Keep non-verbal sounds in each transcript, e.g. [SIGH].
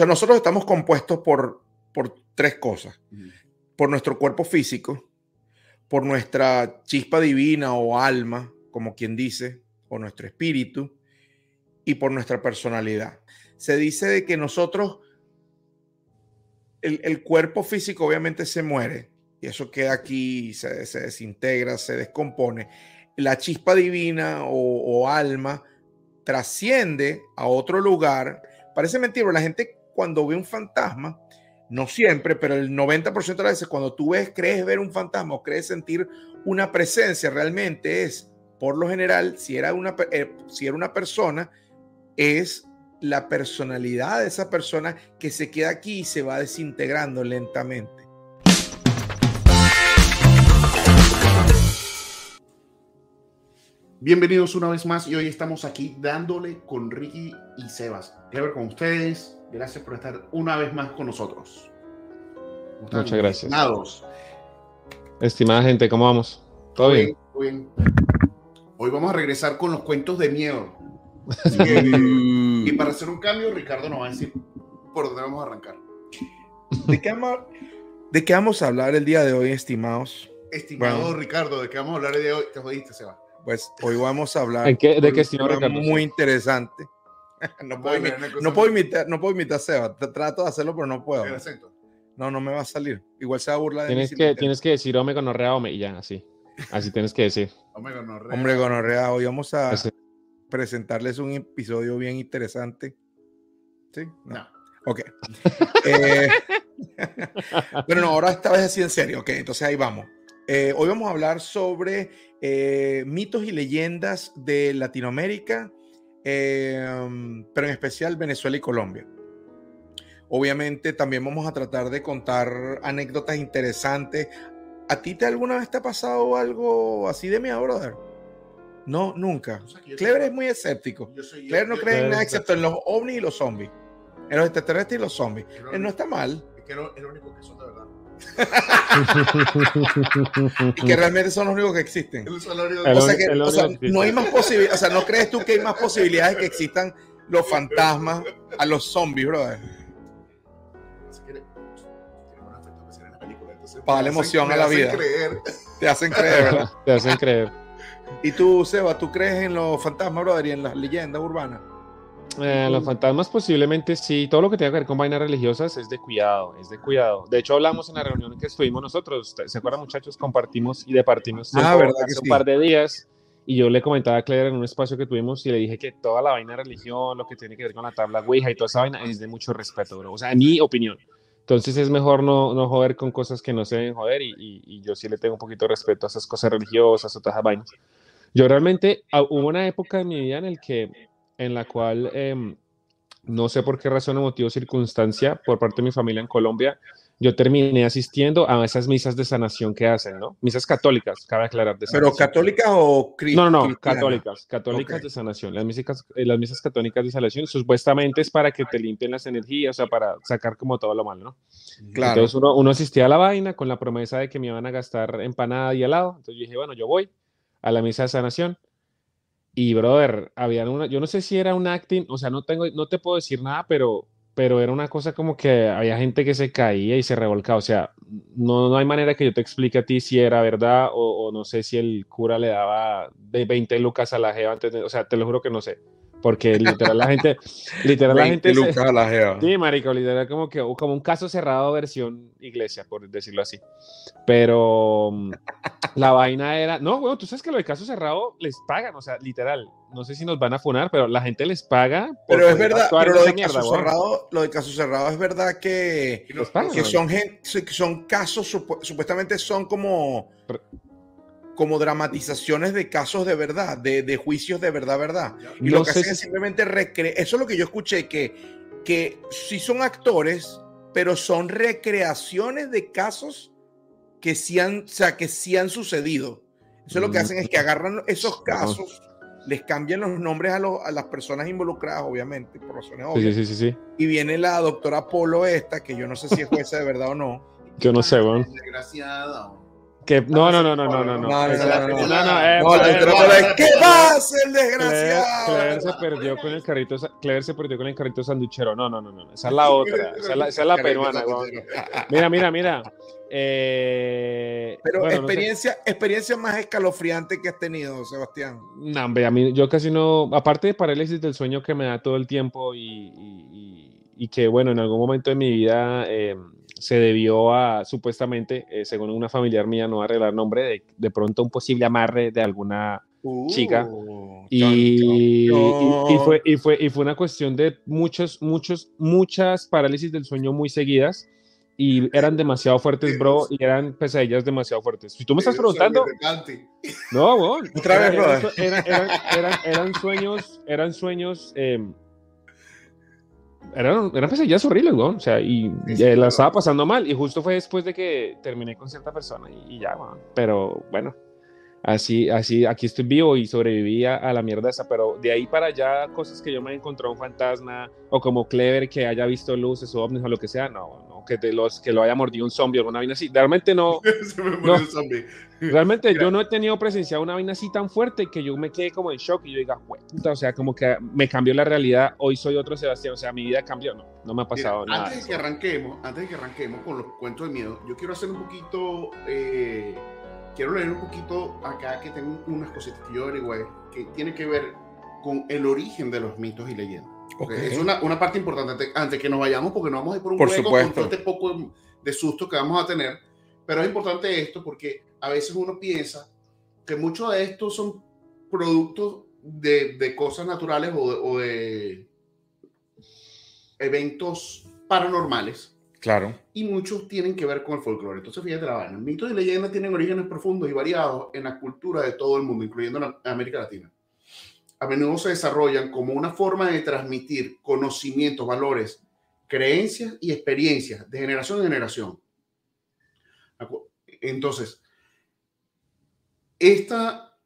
sea, nosotros estamos compuestos por, por tres cosas. Por nuestro cuerpo físico, por nuestra chispa divina o alma, como quien dice, o nuestro espíritu, y por nuestra personalidad. Se dice de que nosotros, el, el cuerpo físico obviamente se muere, y eso queda aquí, se, se desintegra, se descompone. La chispa divina o, o alma trasciende a otro lugar. Parece mentira, pero la gente cuando ve un fantasma, no siempre, pero el 90% de las veces cuando tú ves, crees ver un fantasma o crees sentir una presencia, realmente es, por lo general, si era una, eh, si era una persona, es la personalidad de esa persona que se queda aquí y se va desintegrando lentamente. Bienvenidos una vez más y hoy estamos aquí dándole con Ricky y Sebas. Clever con ustedes. Gracias por estar una vez más con nosotros. Muchas gracias. Estimados. Estimada gente, ¿cómo vamos? ¿Todo bien? bien? Hoy vamos a regresar con los cuentos de miedo. [LAUGHS] y para hacer un cambio, Ricardo nos va a decir por dónde vamos a arrancar. ¿De qué vamos, de qué vamos a hablar el día de hoy, estimados? Estimado Bueno. Ricardo, ¿de qué vamos a hablar el día de hoy? Te jodiste, Sebas. Pues hoy vamos a hablar ¿En qué- de un qué estimado programa Ricardo? muy interesante. [LAUGHS] no, puedo Bueno, imi- una cosa no puedo imitar, no puedo imitar a Seba. Trato de hacerlo, pero no puedo. El acento. No, no me va a salir. Igual se va a burlar de mí. Tienes que, tienes que decir ome gonorrea ome y ya, así. Así tienes que decir. [LAUGHS] Hombre, no, re- Hombre, gonorrea, hoy vamos a Ese- presentarles un episodio bien interesante. ¿Sí? No. No. Ok. [LAUGHS] Eh, pero no, ahora esta vez así en serio. Ok, entonces ahí vamos. Eh, hoy vamos a hablar sobre eh, mitos y leyendas de Latinoamérica, eh, pero en especial Venezuela y Colombia. Obviamente también vamos a tratar de contar anécdotas interesantes. ¿A ti te alguna vez te ha pasado algo así de miedo, brother? No, nunca. O sea, Clever es muy escéptico. Claire no cree en nada excepto en los ovnis y los zombies. En los extraterrestres y los zombies. Eh, No está mal. Es que es lo único que son de verdad. Y que realmente son los únicos que existen. O sea, que, el o sea, no hay más posibilidades. O sea, ¿no crees tú que hay más posibilidades que existan los fantasmas a los zombies, brother? La Para hacen- emoción a la vida. creer. Te hacen creer, ¿verdad? [LAUGHS] Te hacen creer. Y tú, Seba, ¿tú crees en los fantasmas, brother, y en las leyendas urbanas? Eh, los fantasmas posiblemente sí, todo lo que tenga que ver con vainas religiosas es de cuidado, es de cuidado. De hecho, hablamos en la reunión que estuvimos nosotros, ¿se acuerdan muchachos? Compartimos y departimos Ah, tiempo ¿verdad que hace sí? un par de días y yo le comentaba a Claire en un espacio que tuvimos y le dije que toda la vaina de religión, lo que tiene que ver con la tabla Ouija y toda esa vaina es de mucho respeto, bro. O sea, en mi opinión. Entonces es mejor no, no joder con cosas que no se deben joder y, y- y yo sí le tengo un poquito de respeto a esas cosas religiosas o todas esas vainas. Yo realmente, ah, hubo una época en mi vida en, el que, en la cual, em, no sé por qué razón o motivo circunstancia, por parte de mi familia en Colombia, yo terminé asistiendo a esas misas de sanación que hacen, ¿no? Misas católicas, cabe aclarar. De ¿Pero católicas o cri- No, no, no, cristianas? católicas, católicas Ok. de sanación. Las misas, eh, las misas católicas de sanación supuestamente es para que te limpien las energías, o sea, para sacar como todo lo malo, ¿no? Claro. Entonces uno, uno asistía a la vaina con la promesa de que me iban a gastar empanada y helado. Entonces yo dije, bueno, yo voy a la misa de sanación. Y, brother, había una, yo no sé si era un acting, o sea, no tengo, no te puedo decir nada, pero, pero era una cosa como que había gente que se caía y se revolcaba. O sea, no, no hay manera que yo te explique a ti si era verdad o, o no sé si el cura le daba de 20 lucas a la jeva antes de, o sea, te lo juro que no sé. Porque literal la gente, [LAUGHS] literal la 20 gente se- la jeva. Sí, marico, literal como que como un caso cerrado versión iglesia, por decirlo así. Pero mm, la vaina era, no, bueno, tú sabes que lo de caso cerrado les pagan, o sea, literal. No sé si nos van a funar, pero la gente les paga. Pero es verdad, pero lo de, mierda, caso cerrado, lo de caso cerrado es verdad que, no- pagan, que weón. son, gen- que son casos, supu- supuestamente son como, como dramatizaciones de casos de verdad, de, de juicios de verdad, verdad. Y No lo que hacen es si- simplemente recrear, eso es lo que yo escuché, que, que sí son actores, pero son recreaciones de casos que sí han, o sea, que sí han sucedido. Eso es lo que Mm. hacen es que agarran esos No. casos, les cambian los nombres a, los- a las personas involucradas, obviamente, por razones obvias. sí, sí, sí, sí. Y viene la doctora Polo esta, que yo no sé si es jueza de verdad o no. Yo no sé, weón. [LAUGHS] Desgraciada. Que, no, no, no, no, no, no, no. No, eh, eh, ¿Qué pasa, el desgraciado? Clever se perdió con el carrito, Clever se perdió con el carrito sanduchero. No, no, no, no. Esa es la otra. Esa es la, esa es la peruana. Mira, mira, mira. Eh, Pero bueno, no sé. experiencia, experiencia más escalofriante que has tenido, Sebastián. No, hombre, a mí yo casi no, aparte de parálisis del sueño que me da todo el tiempo y, y- y- y que, bueno, en algún momento de mi vida eh, se debió a, supuestamente, eh, según una familiar mía, no arreglar nombre, de, de pronto un posible amarre de alguna Chica. Uh, y, chon, y- chon, y fue, y, fue, y fue una cuestión de muchos, muchos, muchas parálisis del sueño muy seguidas y eran demasiado fuertes, bro, y eran pesadillas demasiado fuertes. Si tú me estás preguntando, no, weón. Otra vez, eran- eran- eran- eran sueños, eran sueños, eh, eran, eran pesadillas horribles, weón. O sea, y Sí, eh, la estaba pasando mal. Y justo fue después de que terminé con cierta persona y, y ya, weón. Pero bueno, así, así, aquí estoy vivo y sobreviví a, a la mierda esa. Pero de ahí para allá, cosas que yo me he encontrado un fantasma o como Clever que haya visto luces o ovnis o lo que sea, no, no, que, de los, que lo haya mordido un zombie o alguna vaina así. Realmente no. [LAUGHS] Se me No. Realmente Mira. yo no he tenido presenciado una vaina así tan fuerte que yo me quede como en shock y yo diga, "Jue puta", o sea, como que me cambió la realidad, hoy soy otro Sebastián, o sea, mi vida cambió, no, no me ha Mira, pasado nada. antes de que arranquemos, antes de que arranquemos con los cuentos de miedo, yo quiero hacer un poquito, eh, quiero leer un poquito acá que tengo unas cositas que yo averigüé que tiene que ver con el origen de los mitos y leyendas. Ok. Es una, una parte importante antes, que nos vayamos porque nos vamos a ir por un Por hueco supuesto. con todo este poco de susto que vamos a tener. Pero es importante esto porque a veces uno piensa que muchos de estos son productos de, de cosas naturales o de, o de eventos paranormales Claro. y muchos tienen que ver con el folclore. Entonces, fíjate la vaina. Mitos y leyendas tienen orígenes profundos y variados en la cultura de todo el mundo, incluyendo la América Latina. A menudo se desarrollan como una forma de transmitir conocimientos, valores, creencias y experiencias de generación en generación. Entonces, esta,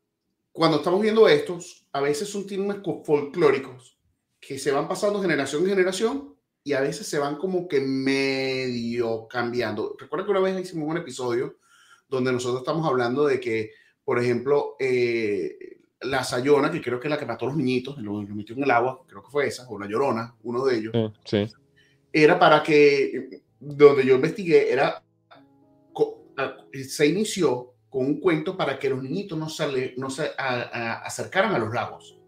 cuando estamos viendo estos, a veces son temas co- folclóricos que se van pasando generación en generación y a veces se van como que medio cambiando. Recuerda que una vez hicimos un episodio donde nosotros estamos hablando de que, por ejemplo, eh, la Sayona, que creo que es la que mató a los niñitos, lo, lo metió en el agua, creo que fue esa, o la Llorona, uno de ellos, Sí, era para que, donde yo investigué, era, se inició con un cuento para que los niñitos no, sale, no se a- a- acercaran a los lagos.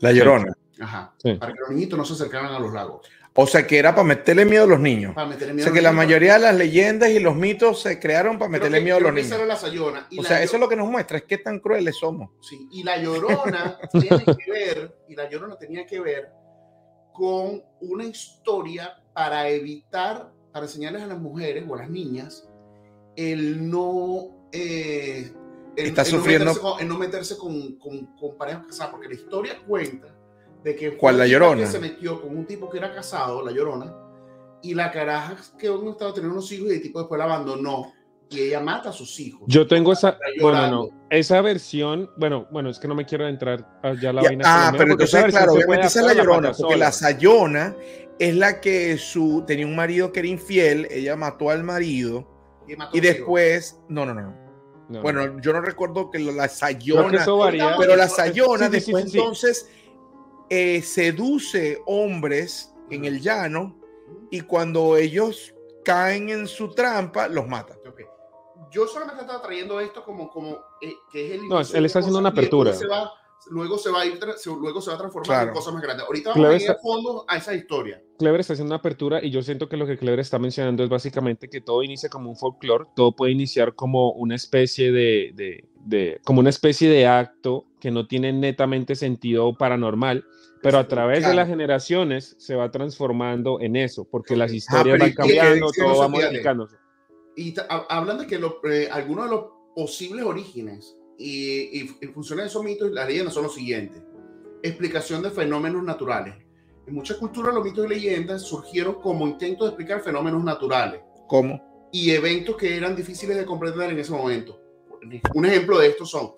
La llorona. Ajá. Sí. Para que los niñitos no se acercaran a los lagos. O sea, que era para meterle miedo a los niños. Para meterle O miedo sea, a que la niños. mayoría de las leyendas y los mitos se crearon para meterle que- miedo a los que niños. la Sayona. Y O la sea, eso es lo que nos muestra, es qué tan crueles somos. Sí, y la llorona [LAUGHS] tiene que ver, y la llorona tenía que ver con una historia para evitar, para enseñarles a las mujeres o a las niñas el no. eh, el, Está el no sufriendo- meterse con- el no meterse con, con, con parejas casadas, porque la historia cuenta de que. ¿Cuál, la Llorona? Que se metió con un tipo que era casado, la llorona, y la caraja que uno estaba teniendo unos hijos y el tipo después la abandonó, y ella mata a sus hijos. Yo tengo esa, bueno, no, esa versión, bueno, bueno, es que no me quiero entrar allá la Ya- vaina. ah, pero entonces, claro, obviamente esa es la llorona, porque sola. la sayona es la que su tenía un marido que era infiel, ella mató al marido Y, mató después, no, no, no. No, Bueno, yo no recuerdo que la que sayona, eso varía. pero la sayona sí, sí, después sí, sí. entonces eh, seduce hombres en el llano y cuando ellos caen en su trampa, los mata. Ok. Yo solamente estaba trayendo esto como, como eh, que es el No, él está haciendo una apertura. se va- luego se va a ir, se- luego se va a transformar Claro. en cosas más grandes. Ahorita Clever vamos a ir está- a fondo a esa historia. Clever está haciendo una apertura y yo siento que lo que Clever está mencionando es básicamente que todo inicia como un folclore, todo puede iniciar como una especie de, de- de- como una especie de acto que no tiene netamente sentido paranormal, pero a través de las generaciones se va transformando en eso, porque las Ah, historias pero van ¿y qué- cambiando, todo va modificándose. Y ta- ha- hablan de que lo- eh, algunos de los posibles orígenes y, y, y funciones de esos mitos y las leyendas son los siguientes. Explicación de fenómenos naturales. En muchas culturas los mitos y leyendas surgieron como intentos de explicar fenómenos naturales. ¿Cómo? y eventos que eran difíciles de comprender en ese momento. Un ejemplo de estos son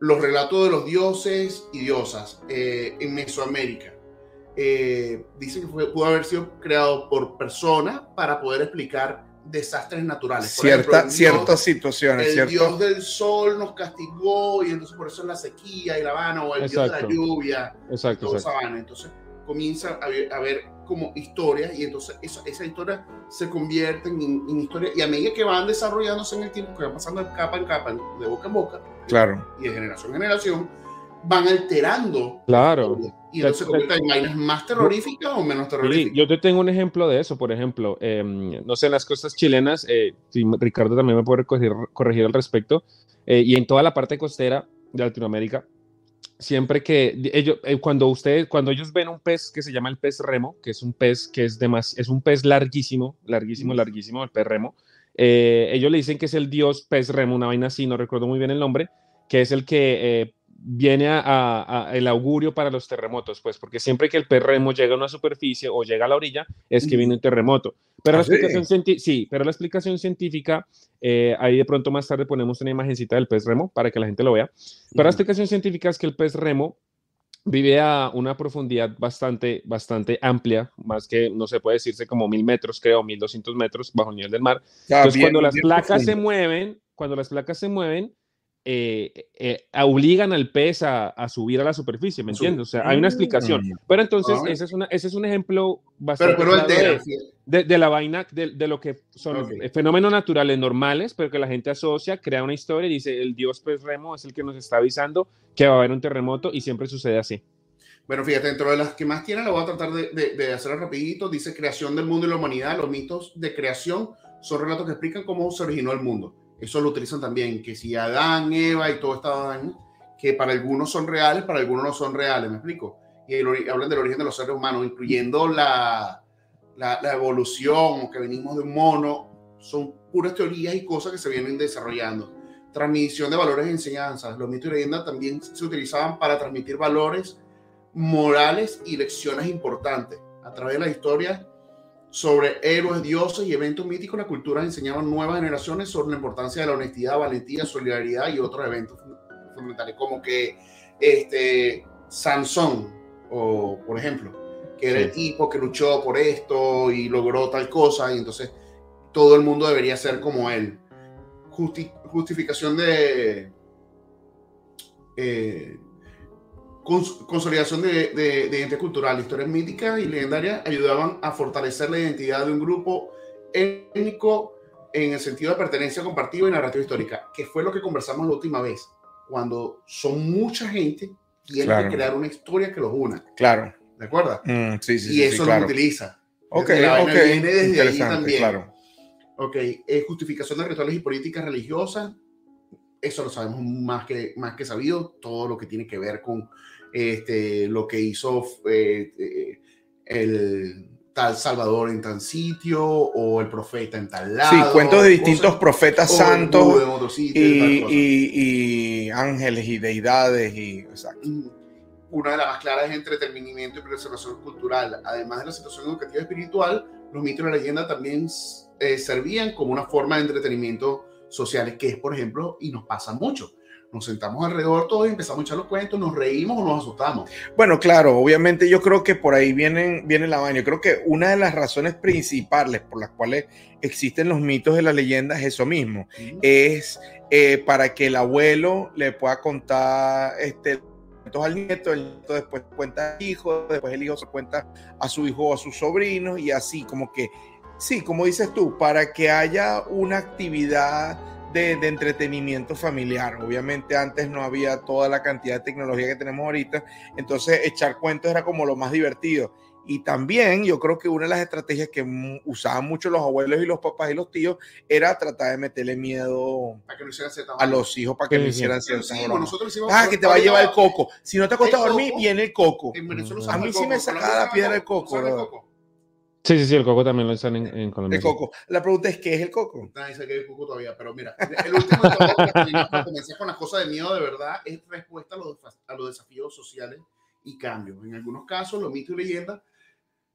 los relatos de los dioses y diosas eh, en Mesoamérica. Eh, dicen que fue- pudo haber sido creado por personas para poder explicar desastres naturales. Cierta, ciertas situaciones. El dios del sol nos castigó y entonces por eso es la sequía y la Habana, o el dios de la lluvia. Exacto. Todo Sabana. Entonces comienza a ver, a ver como historias y entonces esa, esa historia se convierte en, en, historia y a medida que van desarrollándose en el tiempo, que van pasando de capa en capa, de boca en boca, claro. y de generación en generación, van alterando. Claro. Y entonces se convierten en vainas más terroríficas o menos terroríficas. Sí, yo te tengo un ejemplo de eso, por ejemplo, eh, no sé, en las costas chilenas, eh, si Ricardo también me puede corregir, corregir al respecto, eh, y en toda la parte costera de Latinoamérica, siempre que ellos, eh, cuando ustedes, cuando ellos ven un pez que se llama el pez remo, que es un pez que es de más, es un pez larguísimo, larguísimo, larguísimo, el pez remo, eh, ellos le dicen que es el dios pez remo, una vaina así, no recuerdo muy bien el nombre, que es el que eh, viene a, a, a, el augurio para los terremotos, pues, porque siempre que el pez remo llega a una superficie o llega a la orilla, es que viene un terremoto. Pero, ¿Ah, la, sí? explicación sí, pero la explicación científica, eh, ahí de pronto más tarde ponemos una imagencita del pez remo para que la gente lo vea. Pero la explicación científica es que el pez remo vive a una profundidad bastante, bastante amplia, más que no se puede decirse como mil metros, creo, mil doscientos metros bajo el nivel del mar. Ya, Entonces, bien, cuando las bien placas profundo. se mueven, cuando las placas se mueven, eh, eh, obligan al pez a, a, subir a la superficie, ¿me entiendes? O sea, hay una explicación. Mm. Pero entonces, ese, es una, ese es un ejemplo bastante Pero, pero de, de, de la vaina, de, de, lo que son Ok. fenómenos naturales normales, pero que la gente asocia, crea una historia y dice, el dios pez remo es el que nos está avisando que va a haber un terremoto y siempre sucede así. Bueno, fíjate, dentro de las que más tiene, lo voy a tratar de, de, de hacer rapidito. Dice creación del mundo y la humanidad. Los mitos de creación son relatos que explican cómo se originó el mundo. Eso lo utilizan también, que si Adán, Eva y todo esta vaina, que para algunos son reales, para algunos no son reales, ¿me explico? Y el hablan del origen de los seres humanos, incluyendo la, la, la evolución, o que venimos de un mono, son puras teorías y cosas que se vienen desarrollando. Transmisión de valores e enseñanzas. Los mitos y leyendas también se utilizaban para transmitir valores morales y lecciones importantes. A través de la historia sobre héroes, dioses y eventos míticos, la cultura enseñaba a nuevas generaciones sobre la importancia de la honestidad, valentía, solidaridad y otros eventos fun- fundamentales, como que este, Sansón, o por ejemplo, que era Sí. el tipo que luchó por esto y logró tal cosa, y entonces todo el mundo debería ser como él. Justi- justificación de... eh, consolidación de, de, de identidad cultural, historias míticas y legendarias ayudaban a fortalecer la identidad de un grupo étnico en el sentido de pertenencia compartida y narrativa histórica, que fue lo que conversamos la última vez, cuando son mucha gente, tienen Claro. que crear una historia que los una, Claro. ¿de acuerdo? Mm, sí, sí, y sí, eso lo claro. utiliza. Ok, La ok. viene desde ahí también. claro. Ok, eh, justificación de rituales y políticas religiosas, eso lo sabemos más que, más que sabido, todo lo que tiene que ver con este, lo que hizo eh, eh, el tal Salvador en tal sitio o el profeta en tal lado. Sí, cuentos de distintos cosas- profetas santos otro sitio y y, y- ángeles y deidades y exacto. Mm, Una de las más claras es entretenimiento y preservación cultural. Además de la situación educativa y espiritual, los mitos y la leyenda también eh, servían como una forma de entretenimiento sociales, que es, por ejemplo, y nos pasa mucho. Nos sentamos alrededor todos y empezamos a echar los cuentos, nos reímos o nos asustamos. Bueno, claro, obviamente yo creo que por ahí vienen, viene la vaina. Yo creo que una de las razones principales por las cuales existen los mitos y las leyendas es eso mismo. Es eh, para que el abuelo le pueda contar este, al nieto, el nieto después cuenta al hijo, después el hijo se cuenta a su hijo o a sus sobrinos y así, como que, sí, como dices tú, para que haya una actividad de, de, entretenimiento familiar. Obviamente antes no había toda la cantidad de tecnología que tenemos ahorita, entonces echar cuentos era como lo más divertido. Y también yo creo que una de las estrategias que usaban mucho los abuelos y los papás y los tíos era tratar de meterle miedo que no a los hicos para que Sí, no hicieran sí, nosotros Ah, que te va a llevar el coco. Si no te acostas a dormir, coco. viene el coco. En Venezuela A mí sí me sacaba la piedra el el coco, Sí, sí, sí, el coco también lo usan en, en Colombia. El coco. La pregunta es, ¿qué es el coco? Nadie sabe que hay coco todavía, pero mira, el último de todo, para comenzar con las cosas de miedo de verdad, es respuesta a los, a los desafíos sociales y cambios. En algunos casos, los mitos y leyendas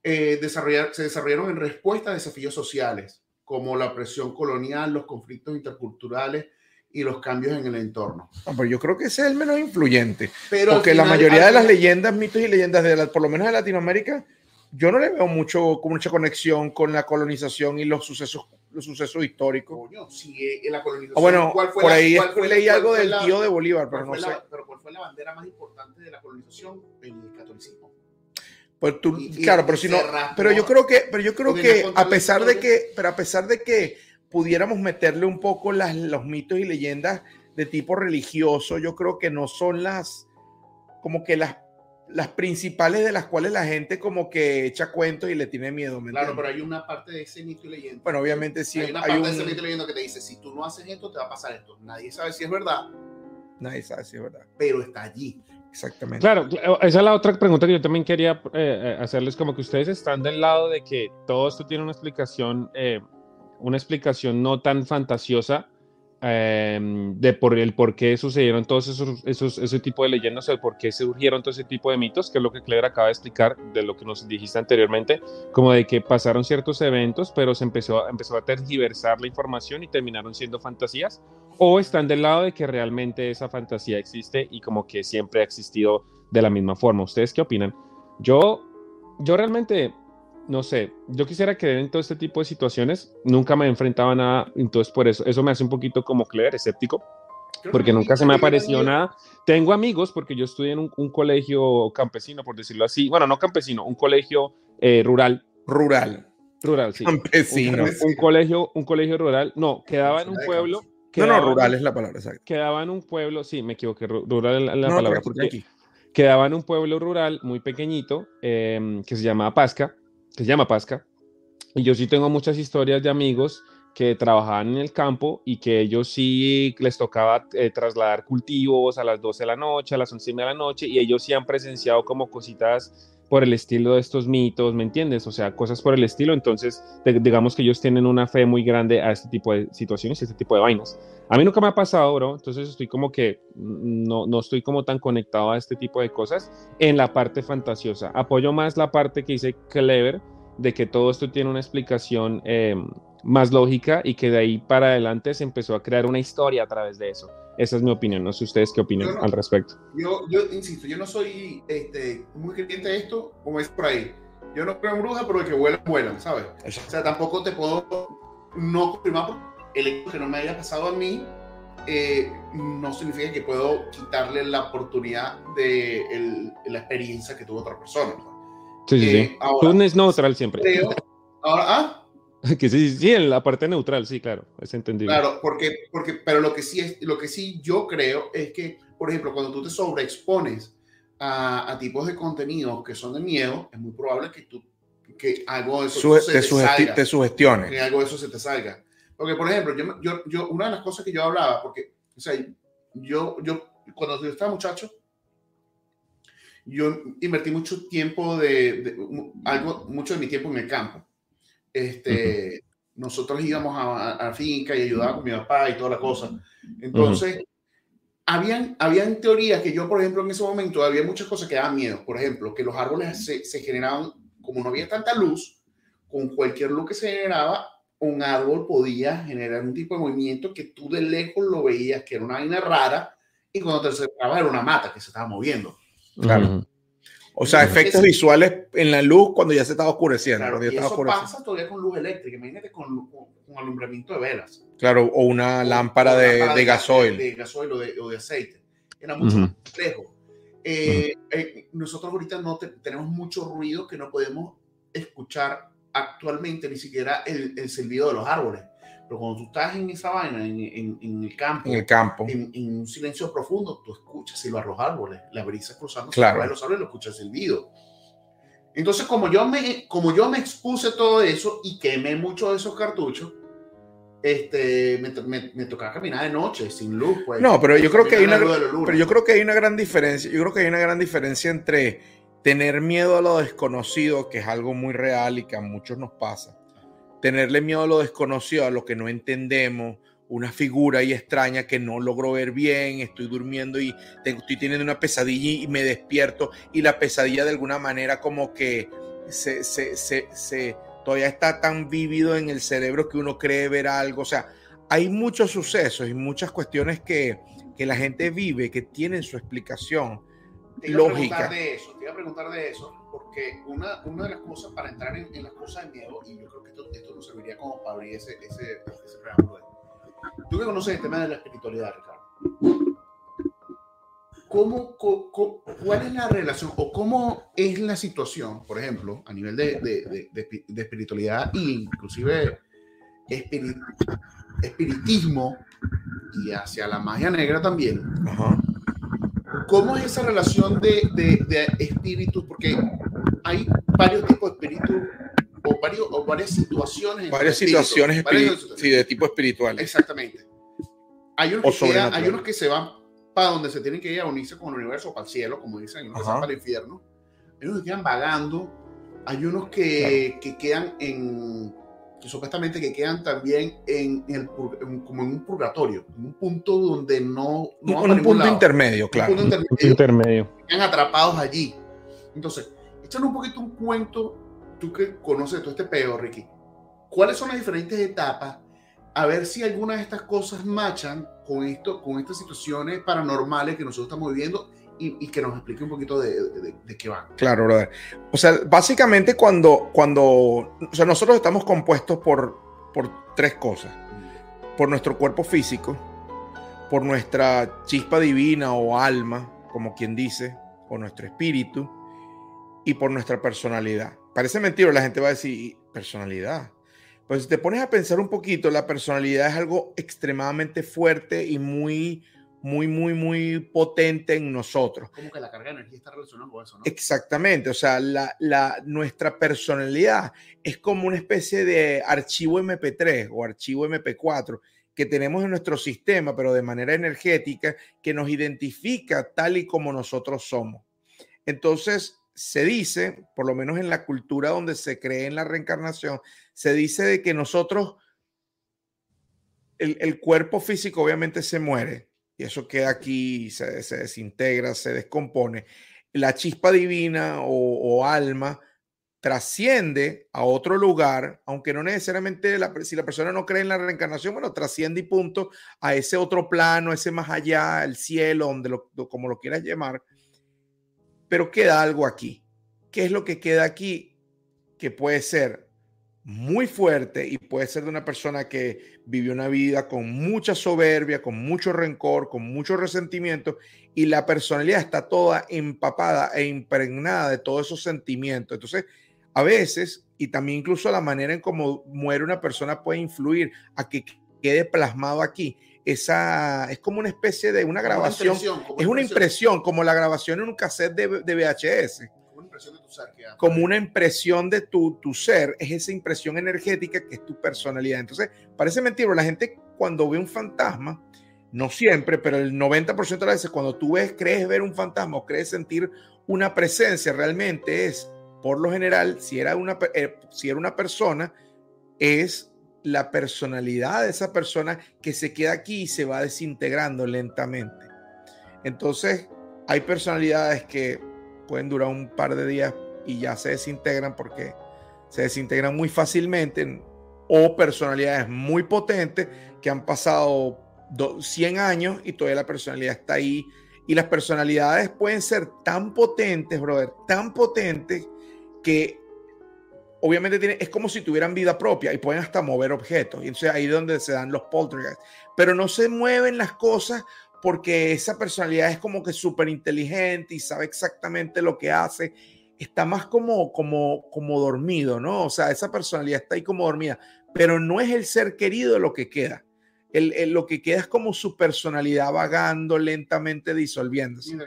eh, desarrollar, se desarrollaron en respuesta a desafíos sociales, como la presión colonial, los conflictos interculturales y los cambios en el entorno. No, pero yo creo que ese es el menos influyente. Pero Porque la final- mayoría al de las leyendas, mitos y leyendas, de la- por lo menos de Latinoamérica, yo no le veo mucho, mucha conexión con la colonización y los sucesos los sucesos históricos. Coño, eh, en la colonización. Ah, bueno, ¿cuál fue por la- ahí cuál fue- leí cuál algo fue del la- tío de Bolívar, ¿cuál pero no sé. la- pero ¿cuál fue la bandera más importante de la colonización? El catolicismo. Pues tú, Y- y- claro, pero si no, pero yo creo que, pero yo creo que a pesar de que, pero a pesar de que pudiéramos meterle un poco las, los mitos y leyendas de tipo religioso, yo creo que no son las, como que las, las principales de las cuales la gente como que echa cuentos y le tiene miedo. ¿me Claro, pero hay una parte de ese mito y leyenda. Bueno, obviamente sí, hay una hay parte de ese mito un, y leyenda que te dice, si tú no haces esto, te va a pasar esto. Nadie sabe si es verdad, nadie sabe si es verdad, pero está allí. exactamente. Claro, cl- esa es la otra pregunta que yo también quería eh, eh, hacerles, como que ustedes están del lado de que todo esto tiene una explicación, eh, una explicación no tan fantasiosa eh, de por el por qué sucedieron todos esos, esos ese tipo de leyendas, el por qué surgieron todo ese tipo de mitos, que es lo que Clever acaba de explicar de lo que nos dijiste anteriormente, como de que pasaron ciertos eventos, pero se empezó, empezó a tergiversar la información y terminaron siendo fantasías, o están del lado de que realmente esa fantasía existe y como que siempre ha existido de la misma forma. ¿Ustedes qué opinan? Yo, yo realmente, no sé, yo quisiera creer en todo este tipo de situaciones, nunca me he enfrentado a nada, entonces por eso, eso me hace un poquito como Clever, escéptico, porque que nunca se me parecido nada. Tengo amigos porque yo estudié en un, un colegio campesino, por decirlo así, bueno, no campesino, un colegio eh, rural, Rural, rural, sí. campesino. Un, un colegio, un colegio rural, no, quedaba en un pueblo. No, quedaba no, en- rural es la palabra, exacto. Quedaba en un pueblo, sí, me equivoqué, ru- rural es la, la No, palabra, porque porque aquí. quedaba en un pueblo rural muy pequeñito em, que se llamaba Pasca, que se llama Pasca, y yo sí tengo muchas historias de amigos que trabajaban en el campo y que ellos sí les tocaba eh, trasladar cultivos a las 12 de la noche, a las 11 de la noche, y ellos sí han presenciado como cositas por el estilo de estos mitos, ¿me entiendes? O sea, cosas por el estilo, entonces digamos que ellos tienen una fe muy grande a este tipo de situaciones y este tipo de vainas. A mí nunca me ha pasado, bro, entonces estoy como que no, no estoy como tan conectado a este tipo de cosas en la parte fantasiosa. Apoyo más la parte que dice Clever de que todo esto tiene una explicación eh, más lógica y que de ahí para adelante se empezó a crear una historia a través de eso. Esa es mi opinión, no sé ustedes qué opinan no- al respecto. Yo, yo insisto, yo no soy este, muy creyente de esto, como es por ahí. Yo no creo en brujas, pero el que vuelan, vuelan, ¿sabes? O sea, tampoco te puedo no confirmar por el hecho que no me haya pasado a mí. eh, no significa que puedo quitarle la oportunidad de el- la experiencia que tuvo otra persona. ¿No? Sí, sí, Eh, sí. ahora, Tú es neutral siempre. Creo, ahora, ah, [LAUGHS] que sí, sí, sí, en la parte neutral, sí, claro, es entendible. Claro, porque, porque, pero lo que sí es, lo que sí yo creo es que, por ejemplo, cuando tú te sobreexpones a, a tipos de contenidos que son de miedo, es muy probable que tú, que algo de eso Su- se te, salga, te sugestiones. que algo de eso se te salga. Porque, por ejemplo, yo, yo, yo, una de las cosas que yo hablaba, porque, o sea, yo, yo, cuando yo estaba muchacho, yo invertí mucho tiempo de, algo, mucho de mi tiempo en el campo. Este, nosotros íbamos a, a, finca y ayudaba con mi papá y toda la cosa. Entonces, habían, habían teorías que yo, por ejemplo, en ese momento había muchas cosas que daban miedo. Por ejemplo, que los árboles se, se generaban, como no había tanta luz, con cualquier luz que se generaba, un árbol podía generar un tipo de movimiento que tú de lejos lo veías que era una vaina rara y cuando te acercabas era una mata que se estaba moviendo. Claro. O sea, efectos visuales en la luz cuando ya se estaba oscureciendo. Claro, ya y estaba eso oscureciendo. pasa todavía con luz eléctrica. Imagínate con, con, con alumbramiento de velas. Claro, o una lámpara O de, lámpara de gasoil. De, de gasoil o de, o de aceite. Era mucho Ujú. más complejo. Eh, eh, nosotros ahorita no te- tenemos mucho ruido que no podemos escuchar actualmente, ni siquiera el, el silbido de los árboles. Pero cuando tú estás en esa vaina, en, en- en el campo, en el campo. en, en un silencio profundo, tú escuchas silbar a los árboles, la brisa cruzando Claro. los árboles, lo escuchas el silbido. Entonces, como yo, me, como yo me expuse todo eso y quemé mucho de esos cartuchos, este, me, me, me tocaba caminar de noche, sin luz. Pues, No, pero yo creo que hay una, pero yo creo que hay una gran diferencia. Yo creo que hay una gran diferencia entre tener miedo a lo desconocido, que es algo muy real y que a muchos nos pasa. Tenerle miedo a lo desconocido, a lo que no entendemos, una figura ahí extraña que no logro ver bien, estoy durmiendo y tengo- estoy teniendo una pesadilla y me despierto y la pesadilla de alguna manera como que se, se, se, se- todavía está tan vívido en el cerebro que uno cree ver algo. O sea, hay muchos sucesos y muchas cuestiones que, que la gente vive que tienen su explicación. Lógica. de eso, preguntar de eso, porque una, una de las cosas para entrar en, en las cosas de miedo, y yo creo que esto, esto nos serviría como para abrir ese, ese, ese preámbulo. Tú que conoces el tema de la espiritualidad, Ricardo. ¿Cómo, cuál es la relación o cómo es la situación, por ejemplo, a nivel de, de, de, espiritualidad e inclusive espiritismo y hacia la magia negra también? ¿Cómo es esa relación de, espíritus? Porque hay varios tipos de espíritus o, varios, o varias situaciones. Varias situaciones, sí, de tipo espiritual. Exactamente. Hay unos, que hay unos que se van para donde se tienen que ir a unirse con el universo, para el cielo, como dicen, hay unos que se van para el infierno. Hay unos que quedan vagando. Hay unos que, que quedan en, que supuestamente que quedan también en, el, como en un purgatorio, en un punto donde no... no un, punto intermedio, claro. Un punto intermedio. Quedan atrapados allí. Entonces, échanos un poquito un cuento, tú que conoces todo este pedo, Ricky. ¿Cuáles son las diferentes etapas? A ver si algunas de estas cosas machan con esto, con estas situaciones paranormales que nosotros estamos viviendo y, que nos explique un poquito de, de, qué van. Claro, brother. O sea, básicamente cuando, cuando, o sea, nosotros estamos compuestos por, por tres cosas. Por nuestro cuerpo físico, por nuestra chispa divina o alma, como quien dice, o nuestro espíritu, y por nuestra personalidad. Parece mentira, la gente va a decir, personalidad. Pues si te pones a pensar un poquito, la personalidad es algo extremadamente fuerte y muy, muy, muy, muy potente en nosotros. Como que la carga de energía está relacionada con eso, ¿no? Exactamente, o sea, la, la, nuestra personalidad es como una especie de archivo MP3 o archivo MP4 que tenemos en nuestro sistema, pero de manera energética, que nos identifica tal y como nosotros somos. Entonces, se dice, por lo menos en la cultura donde se cree en la reencarnación, se dice de que nosotros, el, el cuerpo físico obviamente se muere, y eso queda aquí, se, desintegra, se descompone. La chispa divina o, alma trasciende a otro lugar, aunque no necesariamente si la persona no cree en la reencarnación, bueno, trasciende y punto a ese otro plano, ese más allá, el cielo, donde lo, como lo quieras llamar, pero queda algo aquí. ¿Qué es lo que queda aquí? Que puede ser muy fuerte y puede ser de una persona que vivió una vida con mucha soberbia, con mucho rencor, con mucho resentimiento y la personalidad está toda empapada e impregnada de todos esos sentimientos. Entonces, a veces, y también incluso la manera en cómo muere una persona puede influir a que quede plasmado aquí. Esa es como una especie de una grabación, es una impresión, como la grabación en un cassette de, de VHS como una impresión de tu, tu ser, es esa impresión energética que es tu personalidad. Entonces, parece mentira, la gente cuando ve un fantasma, no siempre, pero el 90% de las veces cuando tú ves, crees ver un fantasma o crees sentir una presencia, realmente es, por lo general, si era una, eh, si era una persona, es la personalidad de esa persona que se queda aquí y se va desintegrando lentamente. Entonces, hay personalidades que pueden durar un par de días y ya se desintegran porque se desintegran muy fácilmente o personalidades muy potentes que han pasado 100 años y todavía la personalidad está ahí. Y las personalidades pueden ser tan potentes, brother, tan potentes que obviamente tiene, es como si tuvieran vida propia y pueden hasta mover objetos. Y entonces ahí es donde se dan los poltergeists. Pero no se mueven las cosas porque esa personalidad es como que súper inteligente y sabe exactamente lo que hace. Está más como, como, como dormido, ¿no? O sea, esa personalidad está ahí como dormida, pero no es el ser querido lo que queda. El, lo que queda es como su personalidad vagando, lentamente disolviéndose.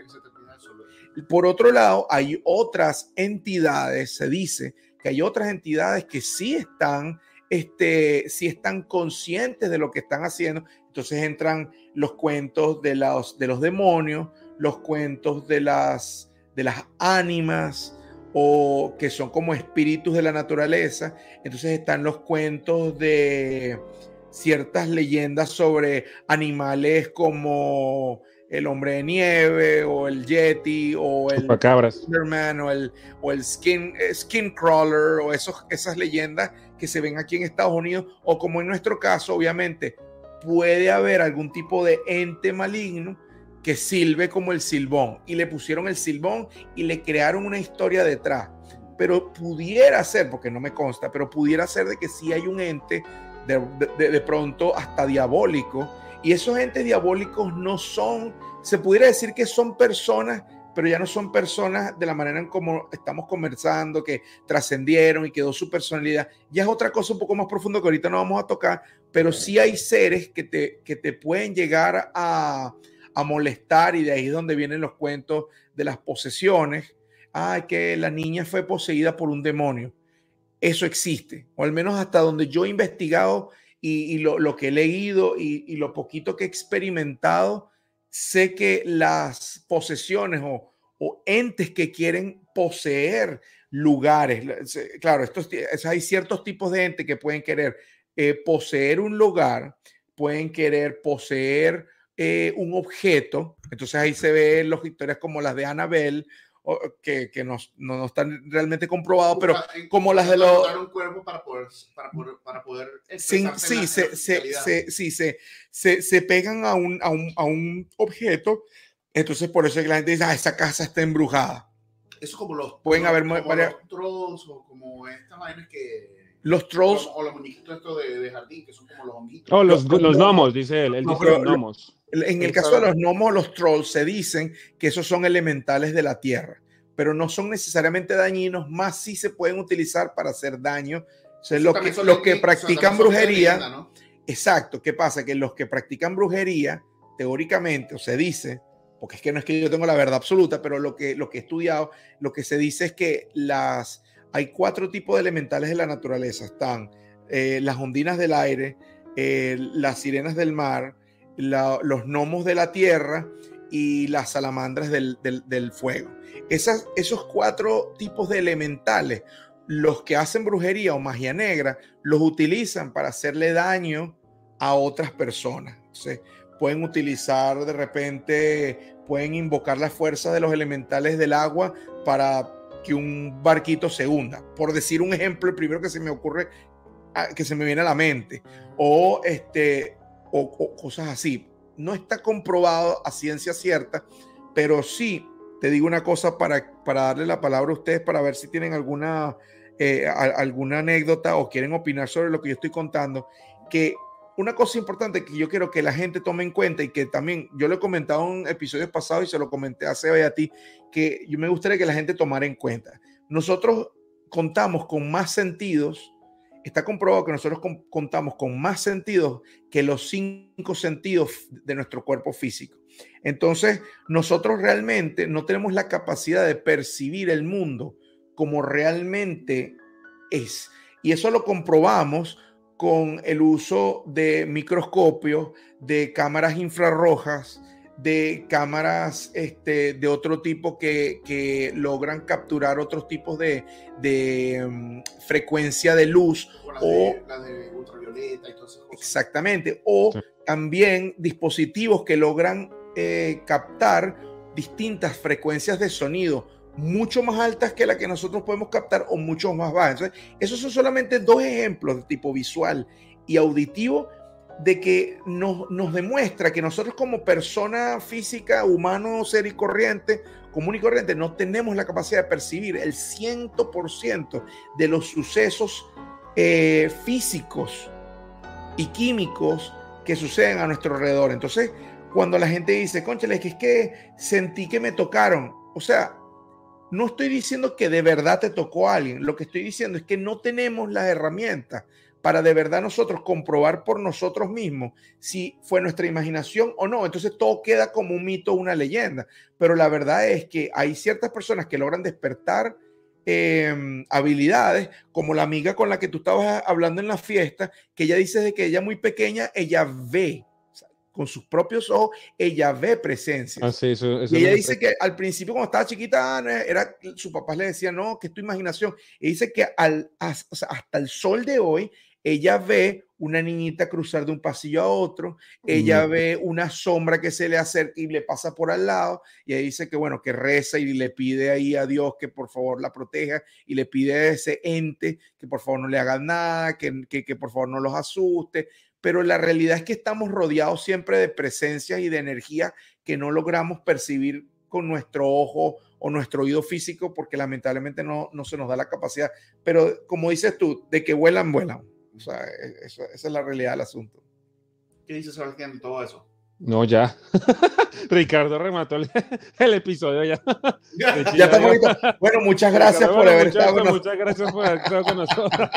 Por otro lado, hay otras entidades, se dice que hay otras entidades que sí están, este, sí están conscientes de lo que están haciendo entonces entran los cuentos de los, de los demonios, los cuentos de las, de las ánimas o que son como espíritus de la naturaleza. Entonces están los cuentos de ciertas leyendas sobre animales como el hombre de nieve o el yeti o el Superman o el, o el skin, eh, skin crawler o esos, esas leyendas que se ven aquí en Estados Unidos o como en nuestro caso obviamente puede haber algún tipo de ente maligno que silbe como el silbón y le pusieron el silbón y le crearon una historia detrás. pero pudiera ser, porque no me consta, pero pudiera ser de que sí hay un ente de, de, pronto hasta diabólico, y esos entes diabólicos no son, se pudiera decir que son personas, pero ya no son personas de la manera en como estamos conversando, que trascendieron y quedó su personalidad. Ya es otra cosa un poco más profundo que ahorita no vamos a tocar, pero sí hay seres que te, que te pueden llegar a, a molestar y de ahí es donde vienen los cuentos de las posesiones. Ah, que la niña fue poseída por un demonio. Eso existe, o al menos hasta donde yo he investigado y, lo, que he leído y, lo poquito que he experimentado, sé que las posesiones o, entes que quieren poseer lugares, claro, estos, hay ciertos tipos de entes que pueden querer eh, poseer un lugar, pueden querer poseer eh, un objeto. Entonces ahí se ven las historias como las de Annabelle, que, que no, no, están realmente comprobados, pero como las de los... un cuerpo para poder... Para poder, para poder sí, sí, se, se, sí se, se, se, pegan a un, a, un, a un objeto, entonces por eso es que la gente dice, ah, esa casa está embrujada. Eso como los... Pueden haber como varias... los trolls o como estas vainas que los trolls. O, los muñequitos estos de, de, jardín, que son como los honguitos. Oh, los, los, gnomos, dice él. él dice los gnomos. En el caso de los gnomos, los trolls se dicen que esos son elementales de la tierra, pero no son necesariamente dañinos, más sí se pueden utilizar para hacer daño. O sea, los que, los que practican brujería. Exacto. ¿Qué pasa? Que los que practican brujería, teóricamente, o se dice, porque es que no es que yo tengo la verdad absoluta, pero lo que, lo que he estudiado, lo que se dice es que las hay cuatro tipos de elementales de la naturaleza. Están eh, las ondinas del aire, eh, las sirenas del mar, los gnomos de la tierra y las salamandras del, fuego. Esas, esos cuatro tipos de elementales, los que hacen brujería o magia negra, los utilizan para hacerle daño a otras personas. pueden utilizar de repente, pueden invocar la fuerza de los elementales del agua para que un barquito se hunda. Por decir un ejemplo, el primero que se me ocurre, ah, que se me viene a la mente, o, este, o, cosas así. No está comprobado a ciencia cierta, pero sí te digo una cosa para, para darle la palabra a ustedes para ver si tienen alguna, eh, alguna anécdota o quieren opinar sobre lo que yo estoy contando, que una cosa importante que yo quiero que la gente tome en cuenta y que también yo lo he comentado en episodios pasados y se lo comenté a Seba y a ti, que yo me gustaría que la gente tomara en cuenta. Nosotros contamos con más sentidos, está comprobado que nosotros contamos con más sentidos que los cinco sentidos de nuestro cuerpo físico. Entonces, nosotros realmente no tenemos la capacidad de percibir el mundo como realmente es. Y eso lo comprobamos con el uso de microscopios, de cámaras infrarrojas, de cámaras este, de otro tipo que, logran capturar otros tipos de, mm, frecuencia de luz. o la de, ultravioleta y todas esas cosas. Exactamente. O también dispositivos que logran eh, captar distintas frecuencias de sonido mucho más altas que la que nosotros podemos captar o mucho más bajas. esos son solamente dos ejemplos de tipo visual y auditivo de que nos, nos demuestra que nosotros como persona física, humano, ser y corriente, común y corriente, no tenemos la capacidad de percibir el 100% de los sucesos eh, físicos y químicos que suceden a nuestro alrededor. Entonces, cuando la gente dice, conchale, es que es que sentí que me tocaron, o sea, no estoy diciendo que de verdad te tocó a alguien, lo que estoy diciendo es que no tenemos las herramientas para de verdad nosotros comprobar por nosotros mismos si fue nuestra imaginación o no. Entonces todo queda como un mito, una leyenda. Pero la verdad es que hay ciertas personas que logran despertar em, habilidades, como la amiga con la que tú estabas hablando en la fiesta, que ella dice de que ella muy pequeña, ella ve con sus propios ojos, ella ve presencia. Ah, y ella dice que al principio, cuando estaba chiquita, era, su papá le decía, no, que es tu imaginación. Y dice que al, hasta el sol de hoy, ella ve una niñita cruzar de un pasillo a otro, ella ve una sombra que se le acerca y le pasa por al lado, y ahí dice que bueno, que reza y le pide ahí a Dios que por favor la proteja y le pide a ese ente que por favor no le haga nada, que, que, que por favor no los asuste, pero la realidad es que estamos rodeados siempre de presencias y de energía que no logramos percibir con nuestro ojo o nuestro oído físico porque lamentablemente no, no se nos da la capacidad. Pero como dices tú, de que vuelan, vuelan. O sea, e, esa es la realidad del asunto. ¿Qué dices, Sebastián, de todo eso? No, ya. [LAUGHS] Ricardo remató [LAUGHS] el, episodio ya. ya está bonito. Bueno, muchas gracias por haber estado con nosotros. [LAUGHS] Muchas gracias por haber estado con nosotros.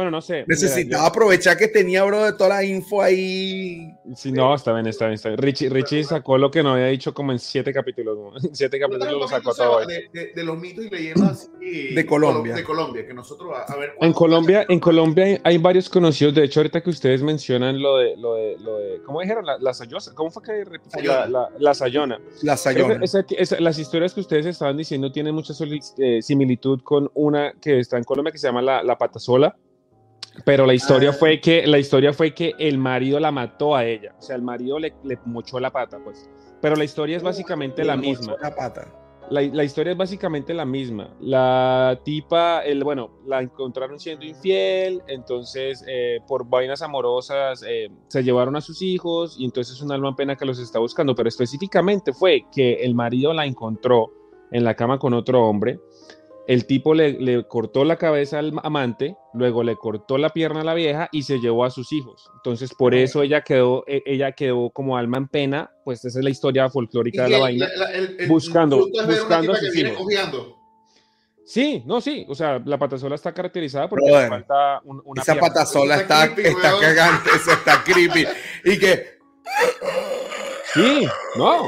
Bueno, no sé. Necesitaba aprovechar que tenía, bro, de toda la info ahí. Sí, no, está bien, está bien, está bien. Richie, Richie sacó lo que no había dicho como en siete capítulos. [LAUGHS] En siete capítulos lo sacó todo. De, de, los mitos y leyendas de Colombia. De Colombia, que nosotros, a, ver. En Colombia, en Colombia hay, varios conocidos. De hecho, ahorita que ustedes mencionan lo de, lo de, lo de ¿cómo dijeron? La, la sayosa. ¿Cómo fue que la, la, la, sayona? La sayona. las historias que ustedes estaban diciendo tienen mucha eh, similitud con una que está en Colombia que se llama la, la patasola pero la historia ah. fue que la historia fue que el marido la mató a ella, o sea, el marido le, le mochó la pata, pues. Pero la historia es básicamente la misma. La pata. La, la, historia es básicamente la misma. La tipa, el, bueno, la encontraron siendo infiel, entonces eh, por vainas amorosas eh, se llevaron a sus hijos y entonces es un alma en pena que los está buscando, pero específicamente fue que el marido la encontró en la cama con otro hombre el tipo le, cortó la cabeza al amante, luego le cortó la pierna a la vieja y se llevó a sus hijos. Entonces, por eso ella quedó, e, ella quedó como alma en pena, pues esa es la historia folclórica de la vaina, buscando, buscando a sus hijos. Sí, no, sí, o sea, la patasola está caracterizada porque falta una Esa patasola está, está, cagante, está creepy. Y que... Sí, no,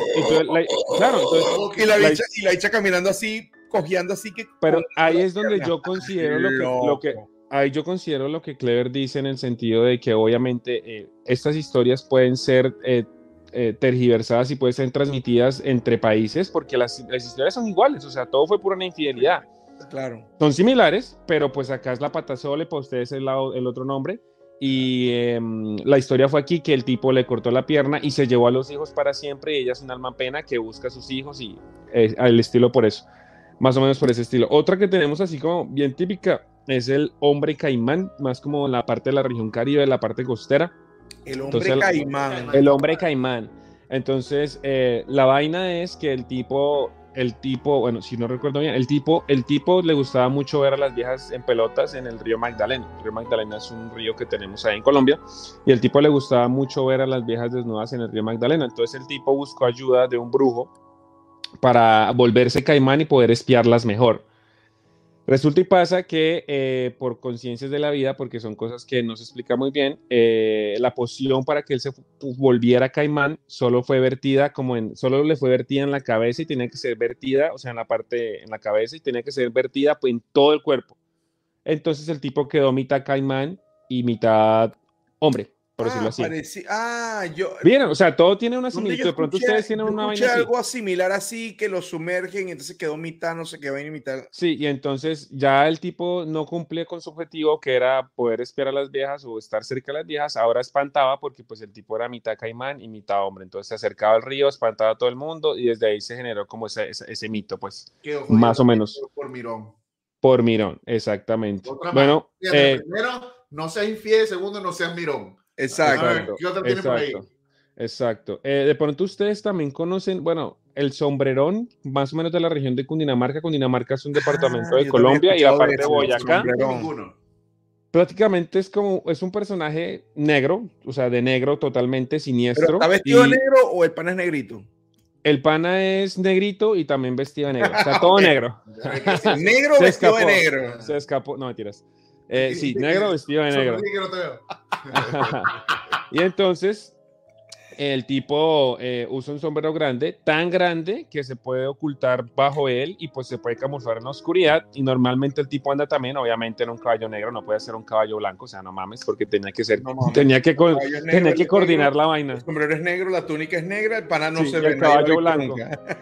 claro, entonces, y la, y la caminando así cogiendo así que... Pero ahí es donde yo considero lo que, ahí yo considero lo que Clever dice en el sentido de que obviamente eh, estas historias pueden ser eh, eh, tergiversadas y pueden ser transmitidas entre países porque las, las, historias son iguales, o sea, todo fue por una infidelidad. Claro. Son similares, pero pues acá es la patasole, para ustedes es el, el otro nombre. Y em, la historia fue aquí que el tipo le cortó la pierna y se llevó a los hijos para siempre y ella es un alma pena que busca a sus hijos y al estilo por eso más o menos por ese estilo. Otra que tenemos así como bien típica es el hombre caimán, más como la parte de la región caribe, la parte costera. El hombre caimán. El hombre caimán. Entonces, eh, la vaina es que el tipo, el tipo, bueno, si no recuerdo bien, el tipo, el tipo le gustaba mucho ver a las viejas en pelotas en el río Magdalena. El río Magdalena es un río que tenemos ahí en Colombia y el tipo le gustaba mucho ver a las viejas desnudas en el río Magdalena. Entonces el tipo buscó ayuda de un brujo para volverse caimán y poder espiarlas mejor. Resulta y pasa que eh, por conciencias de la vida, porque son cosas que no se explica muy bien, eh, la poción para que él se volviera caimán solo fue vertida como en, solo le fue vertida en la cabeza y tenía que ser vertida, o sea, en la parte, en la cabeza y tenía que ser vertida pues, en todo el cuerpo. Entonces el tipo quedó mitad caimán y mitad hombre por decirlo ah, así. Ah, yo. Bien, o sea, todo tiene una similitud. De pronto ustedes tienen una vaina. algo similar así que lo sumergen y entonces quedó mitad, no sé qué va a mitad. Sí, y entonces ya el tipo no cumple con su objetivo que era poder esperar a las viejas o estar cerca de las viejas. Ahora espantaba porque pues el tipo era mitad caimán y mitad hombre. Entonces se acercaba al río, espantaba a todo el mundo y desde ahí se generó como ese, ese, mito, pues. Más o menos. Por Mirón. Por Mirón, exactamente. bueno, eh, primero, no seas infiel, segundo, no seas Mirón. Exacto. Exacto. Eh, de pronto ustedes también conocen, bueno, el sombrerón, más o menos de la región de Cundinamarca. Cundinamarca es un departamento ah, de Colombia y la parte de Boyacá. Prácticamente es como, es un personaje negro, o sea, de negro totalmente siniestro. ¿Está vestido de negro o el pana es negrito? El pana es negrito y también vestido de negro. Está [LAUGHS] todo negro. [LAUGHS] negro vestido de negro. Se escapó, no mentiras. Eh, [LAUGHS] sí, negro vestido de negro. [LAUGHS] y entonces el tipo eh, usa un sombrero grande, tan grande que se puede ocultar bajo él y pues se puede camuflar en la oscuridad. Y normalmente el tipo anda también, obviamente, en un caballo negro, no puede ser un caballo blanco, o sea, no mames, porque tenía que ser, tenía que, tenía que coordinar la vaina. El sombrero es negro, la túnica es negra, el pana no se ve. El caballo blanco.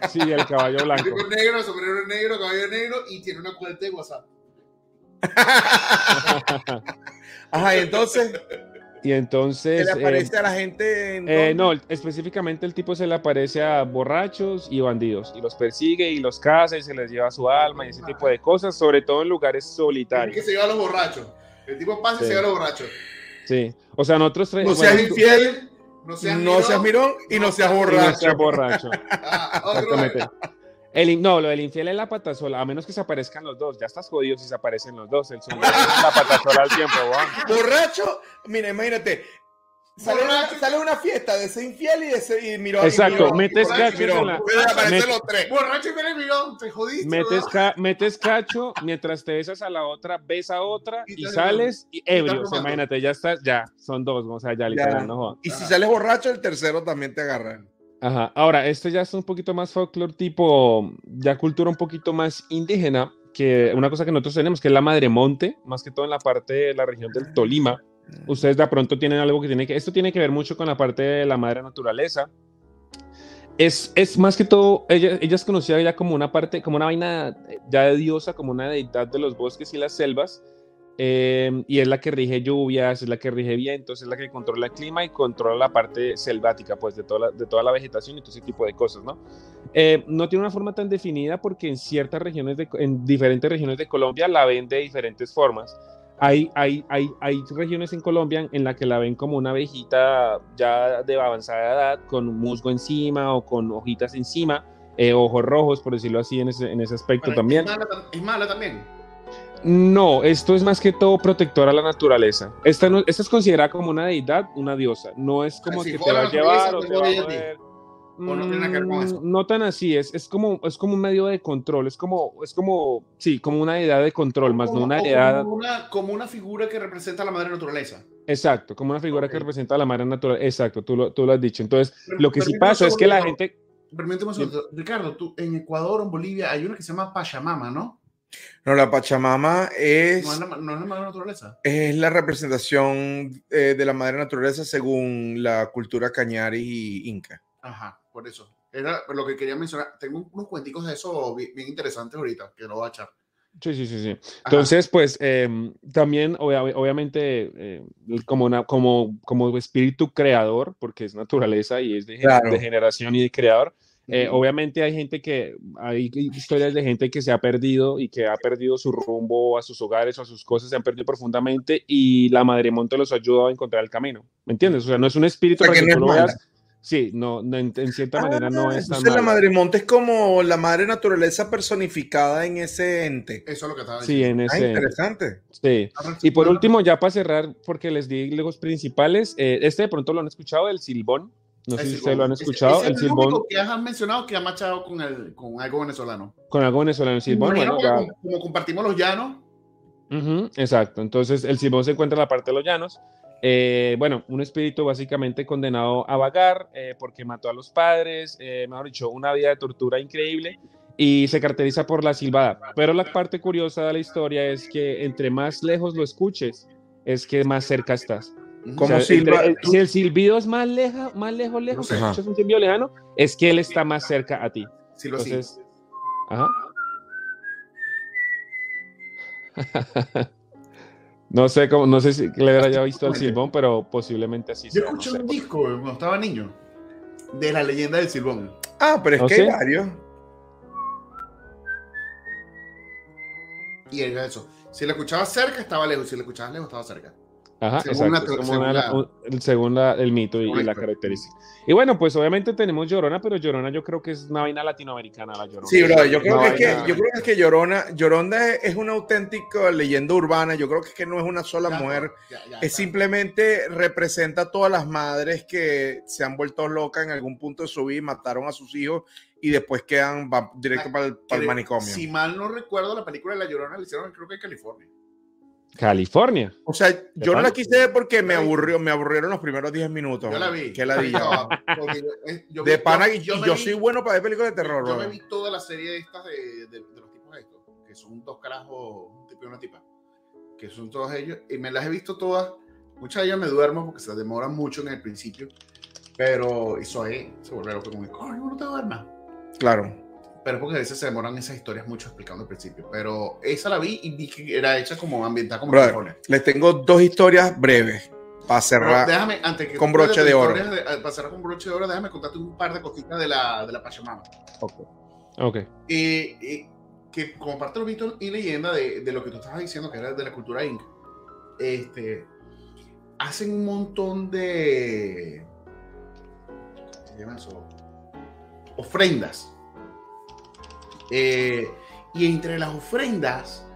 Sí, el caballo blanco. El negro, el sombrero es negro, caballo negro y tiene una cuenta de WhatsApp. [LAUGHS] Ajá, y entonces. Y entonces. ¿Se le aparece a la gente? Eh, no, específicamente el tipo se le aparece a borrachos y bandidos. Y los persigue y los caza y se les lleva su alma y ese tipo de cosas, sobre todo en lugares solitarios. que se lleva a los borrachos. El tipo pasa y se lleva a los borrachos. Sí. O sea, nosotros No seas infiel, No seas, no seas mirón y no, seas borracho. No seas borracho. Ah, [LAUGHS] otro. Exactamente. El, no, lo del infiel es la patasola, a menos que se aparezcan los dos. Ya estás jodido si se aparecen los dos. El sonido es la patasola al tiempo, weón. Borracho, mira, imagínate. Sale una, sale una fiesta de ese infiel y de ese y mirón. Exacto, y mirón, metes borracho y cachos mirón. en la- Pueden aparecer met- los tres. Borracho y con mirón, te jodiste. Metes, ca- metes cacho, mientras te besas a la otra, ves a otra Y y sales y ebrios. tomando. Imagínate, ya estás, ya, son dos, o sea, ya literal, no jodas. Y si sales borracho, el tercero también te agarra. Ahora, esto ya es un poquito más folclore, tipo, ya cultura un poquito más indígena, que una cosa que nosotros tenemos, que es la madre monte, más que todo en la parte de la región del Tolima. Ustedes de pronto tienen algo que tiene que, esto tiene que ver mucho con la parte de la madre naturaleza. Es, es más que todo, ella, ella es conocida ya como una parte, como una vaina ya de diosa, como una deidad de los bosques y las selvas, eh, y es la que rige lluvias, es la que rige vientos, es la que controla el clima y controla la parte selvática, pues, de toda la, de toda la vegetación y todo ese tipo de cosas, ¿no? Eh, no tiene una forma tan definida porque en ciertas regiones, de, en diferentes regiones de Colombia la ven de diferentes formas. Hay, hay, hay, hay regiones en Colombia en la que la ven como una abejita ya de avanzada edad, con musgo encima o con hojitas encima, eh, ojos rojos, por decirlo así, en ese, en ese aspecto Bueno, también. Es mala, es mala también. No, esto es más que todo protector a la naturaleza. Esta, no, esta es considerada como una deidad, una diosa. No es como si que te va a llevar naturaleza, o te te va a mover. ¿O no? Mm, tan así, es, es, como, es como un medio de control, es como, es como, sí, como una deidad de control, más no Como- una o deidad, Como una, como una figura que representa a la madre naturaleza. exacto, como una figura que representa a la madre natural, exacto, tú lo, tú lo has dicho. Entonces, Pero- lo que sí pasa es que la gente, Permíteme un segundo. Ricardo, tú en Ecuador o en Bolivia hay una que se llama Pachamama, ¿no? No, la Pachamama es, No es la, no es la madre naturaleza. es la representación eh, de la madre naturaleza según la cultura cañari y inca. Ajá, por eso. Era lo que quería mencionar. Tengo unos cuenticos de eso bien, bien interesantes ahorita, que lo voy a echar. sí, sí, sí, sí. Ajá. Entonces, pues em, también, obvia- obviamente, eh, como, una, como, como espíritu creador, porque es naturaleza y es de, Claro. de generación y de creador, eh, obviamente hay gente que, hay historias de gente que se ha perdido y que ha perdido su rumbo a sus hogares o a sus cosas, se han perdido profundamente y la Madre Monte los ha ayudado a encontrar el camino, ¿me entiendes? O sea, no es un espíritu O sea, para que que no tú es lo mala. veas. Sí, no, no, en, en cierta manera no Ah, es tan la madre monte es como la madre naturaleza personificada en ese ente. Eso es lo que estaba Sí, diciendo. en Ah, ese. interesante. Sí. Y por último, ya para cerrar, porque les di los principales, eh, este de pronto lo han escuchado, el silbón. No sé El si ustedes lo han escuchado, ese el es silbón único que has mencionado que ha machado con, el, con algo venezolano. con algo venezolano. El silbón, bueno, ya. como, como compartimos los llanos, Ujú, exacto. Entonces, el silbón se encuentra en la parte de los llanos. Eh, bueno, un espíritu básicamente condenado a vagar eh, porque mató a los padres, eh, mejor dicho, una vida de tortura increíble y se caracteriza por la silbada. Pero la parte curiosa de la historia es que entre más lejos lo escuches, es que más cerca estás. ¿Cómo O sea, silba? entre- el- si el silbido es más, leja, más lejos, lejos, sé. si escuchas un silbido lejano, es que él está más cerca a ti. Entonces, ajá. [LAUGHS] no sé cómo, no sé si le haya visto al silbón, pero posiblemente así Yo sea, no escuché sé. un disco cuando estaba niño de la leyenda del silbón. Ah, pero es ¿Oh, que sí? hay varios. Y era eso. Si lo escuchabas cerca, estaba lejos. Si lo escuchabas lejos, estaba cerca. Ajá, Según exacto. la- es como una- según la- el- según la- el mito y, y la característica. Y bueno, pues obviamente tenemos Llorona, pero Llorona yo creo que es una vaina latinoamericana la Llorona. Sí, bro, yo creo, que es que, yo creo que es que Llorona, Lloronda es, una auténtica leyenda urbana. Yo creo que es que no es una sola Ya, mujer. ya, ya, Es ya. simplemente representa a todas las madres que se han vuelto locas en algún punto de su vida y mataron a sus hijos y después quedan va directo Ah, para el, para el manicomio. Si mal no recuerdo, la película de La Llorona la hicieron creo que en California. California. O sea, yo no la quise ver porque me Yo vi. aburrió, me aburrieron los primeros 10 minutos. Yo la vi. Que la. [LAUGHS] No, porque yo- eh, yo De vi- pana, yo- y yo yo vi- soy bueno para ver películas de terror, Yo bro. me vi toda la serie de estas de, de- de los tipos estos, que son dos carajos, un tipo y una tipa, que son todos ellos, y me las he visto todas. Muchas de ellas me duermo porque se demoran mucho en el principio, pero eso ahí se vuelve loco como, coño, no te duermas. Claro. Pero porque a veces se demoran esas historias mucho explicando al principio. Pero esa la vi y vi que era hecha como ambientada como Brother, les tengo dos historias breves para Pero cerrar. déjame, antes que con broche de oro. de- para cerrar con broche de oro, déjame contarte un par de cositas de la, de la Pachamama. Ok. Eh, eh, que como parte de los mitos y leyenda de, de lo que tú estabas diciendo, que era de la cultura inca, este, hacen un montón de, llama eso? Ofrendas. Eh, y entre las ofrendas,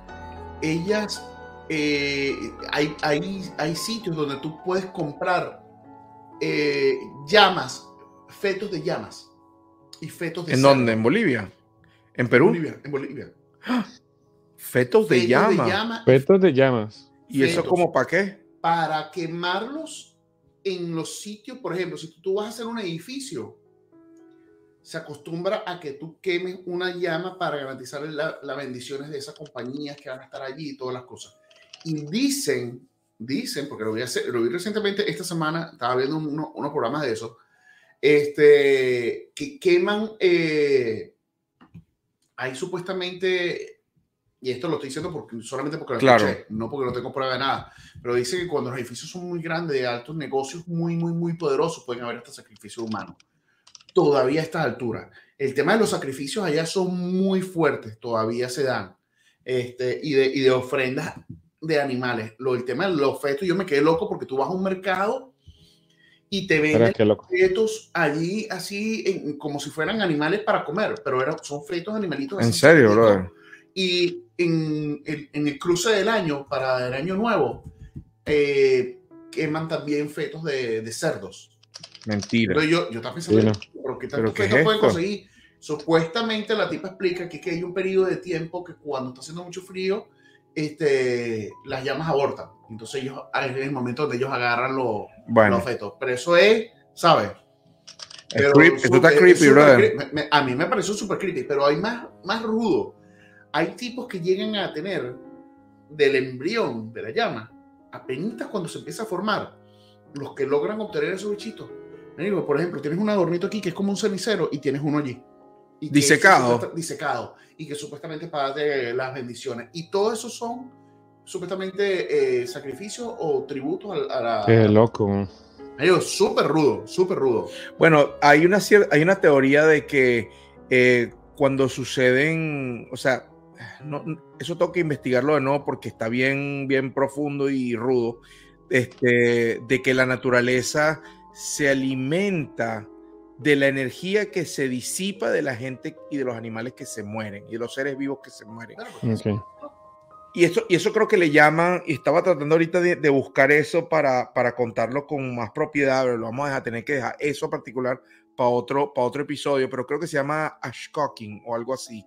ellas, eh, hay, hay, hay, sitios donde tú puedes comprar eh, llamas, fetos de llamas y fetos de ¿En dónde? ¿En Bolivia? ¿En Perú? En Bolivia. En Bolivia. Fetos de llama. Fetos de llamas. ¿Y eso como para qué? Para quemarlos en los sitios, por ejemplo, si tú vas a hacer un edificio, se acostumbra a que tú quemes una llama para garantizar las bendiciones de esas compañías que van a estar allí y todas las cosas. Y dicen, dicen, porque lo vi, hacer, lo vi recientemente esta semana, estaba viendo unos programas de eso, este, que queman, eh, hay supuestamente, y esto lo estoy diciendo porque, solamente porque lo claro. escuché, no porque no tengo prueba de nada, pero dice que cuando los edificios son muy grandes, de altos negocios muy, muy, muy poderosos, pueden haber hasta sacrificios humanos todavía a estas alturas. El tema de los sacrificios allá son muy fuertes, todavía se dan. Este, y, de, y de ofrendas de animales. Lo, el tema de los fetos, yo me quedé loco porque tú vas a un mercado y te venden fetos allí así en, como si fueran animales para comer, pero eran, son fetos animalitos. ¿En serio, bro? Y en, en, en, el cruce del año, para el año nuevo, eh, queman también fetos de, de cerdos. Mentira. Yo, yo estaba pensando, sí, no. ¿Pero qué tanto ¿Pero qué es pueden conseguir? Supuestamente la tipa explica que, que hay un periodo de tiempo que cuando está haciendo mucho frío, este, las llamas abortan. Entonces ellos, es el momento donde ellos agarran los, bueno. los fetos. Pero eso es, ¿sabes? Pero, creep, esto está creepy, brother. A mí me pareció súper creepy, pero hay más, más rudo. Hay tipos que llegan a tener del embrión de la llama, apenas cuando se empieza a formar, los que logran obtener esos bichitos Digo, por ejemplo, tienes un adornito aquí que es como un cenicero y tienes uno allí. Y disecado. disecado. Y que supuestamente para darte las bendiciones. Y todo eso son supuestamente eh, sacrificios o tributos a, a la. Qué loco. Digo, súper rudo, súper rudo. Bueno, hay una, hay una teoría de que eh, cuando suceden, o sea, no, eso tengo que investigarlo de nuevo porque está bien, bien profundo y rudo, este, de que la naturaleza se alimenta de la energía que se disipa de la gente y de los animales que se mueren y de los seres vivos que se mueren. Okay. Y eso, y eso creo que le llaman, y estaba tratando ahorita de, de buscar eso para, para, contarlo con más propiedad, pero lo vamos a dejar, tener que dejar eso particular para otro, para otro episodio, pero creo que se llama ashcocking o algo así,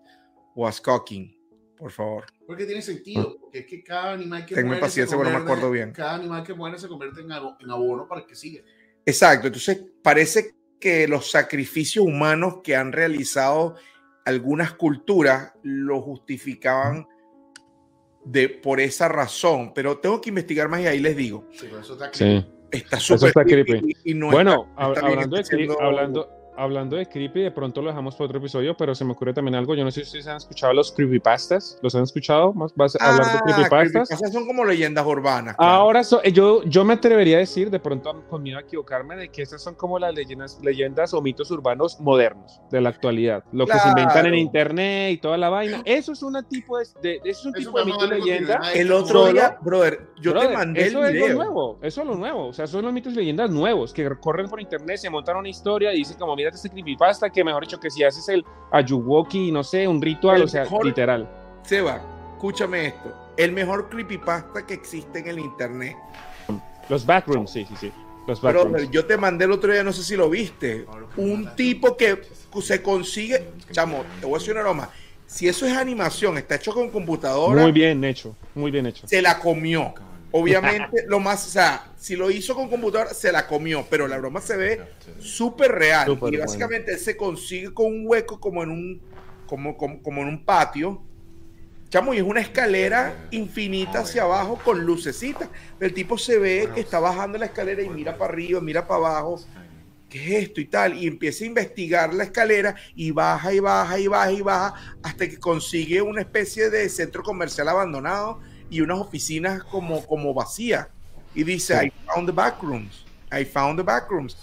o ashcocking, por favor. Porque tiene sentido, porque es que cada animal que Tenme muere, paciencia, bueno, me acuerdo bien. cada animal que muere se convierte en, en abono para el que sigue. Exacto, entonces parece que los sacrificios humanos que han realizado algunas culturas lo justificaban de, por esa razón, pero tengo que investigar más y ahí les digo. Sí, eso está, sí. está súper creepy. Y, y no bueno, está, está hablando, de, haciendo... hablando, hablando de creepy, de pronto lo dejamos para otro episodio, pero se me ocurre también algo. Yo no sé si ustedes han escuchado los creepypastas. ¿Los han escuchado? ¿Vas a hablar de creepypastas? creepypastas son como leyendas urbanas. Claro. Ahora, so, yo, yo me atrevería a decir, de pronto con miedo a equivocarme, de que estas son como las leyendas, leyendas o mitos urbanos modernos de la actualidad. Lo claro. que se inventan en internet y toda la vaina. Eso es un tipo de, de eso es un tipo de mito leyenda. El otro día, brother, yo brother, te mandé eso el video. Es lo nuevo, eso es lo nuevo. O sea, son los mitos y leyendas nuevos que corren por internet, se montan una historia y dicen como, mira este creepypasta que mejor dicho que si haces el ayuwoki, no sé, un ritual, el o sea, mejor, literal. Seba, escúchame esto. El mejor creepypasta que existe en el internet. Los backrooms, sí, sí, sí. Los backrooms. Pero yo te mandé el otro día, no sé si lo viste. Un tipo que se consigue, chamo, te voy a decir una broma. Si eso es animación, está hecho con computadora. Muy bien hecho, muy bien hecho. Se la comió. Obviamente, lo más, o sea, si lo hizo con computadora, se la comió, pero la broma se ve súper real. Super y básicamente bueno. él se consigue con un hueco como en un, como, como, como en un patio. Chamo, y es una escalera infinita hacia abajo con lucecitas. El tipo se ve que está bajando la escalera y mira para arriba, mira para abajo. ¿Qué es esto y tal? Y empieza a investigar la escalera y baja y baja y baja y baja hasta que consigue una especie de centro comercial abandonado y unas oficinas como, como vacías. Y dice, I found the backrooms. I found the backrooms.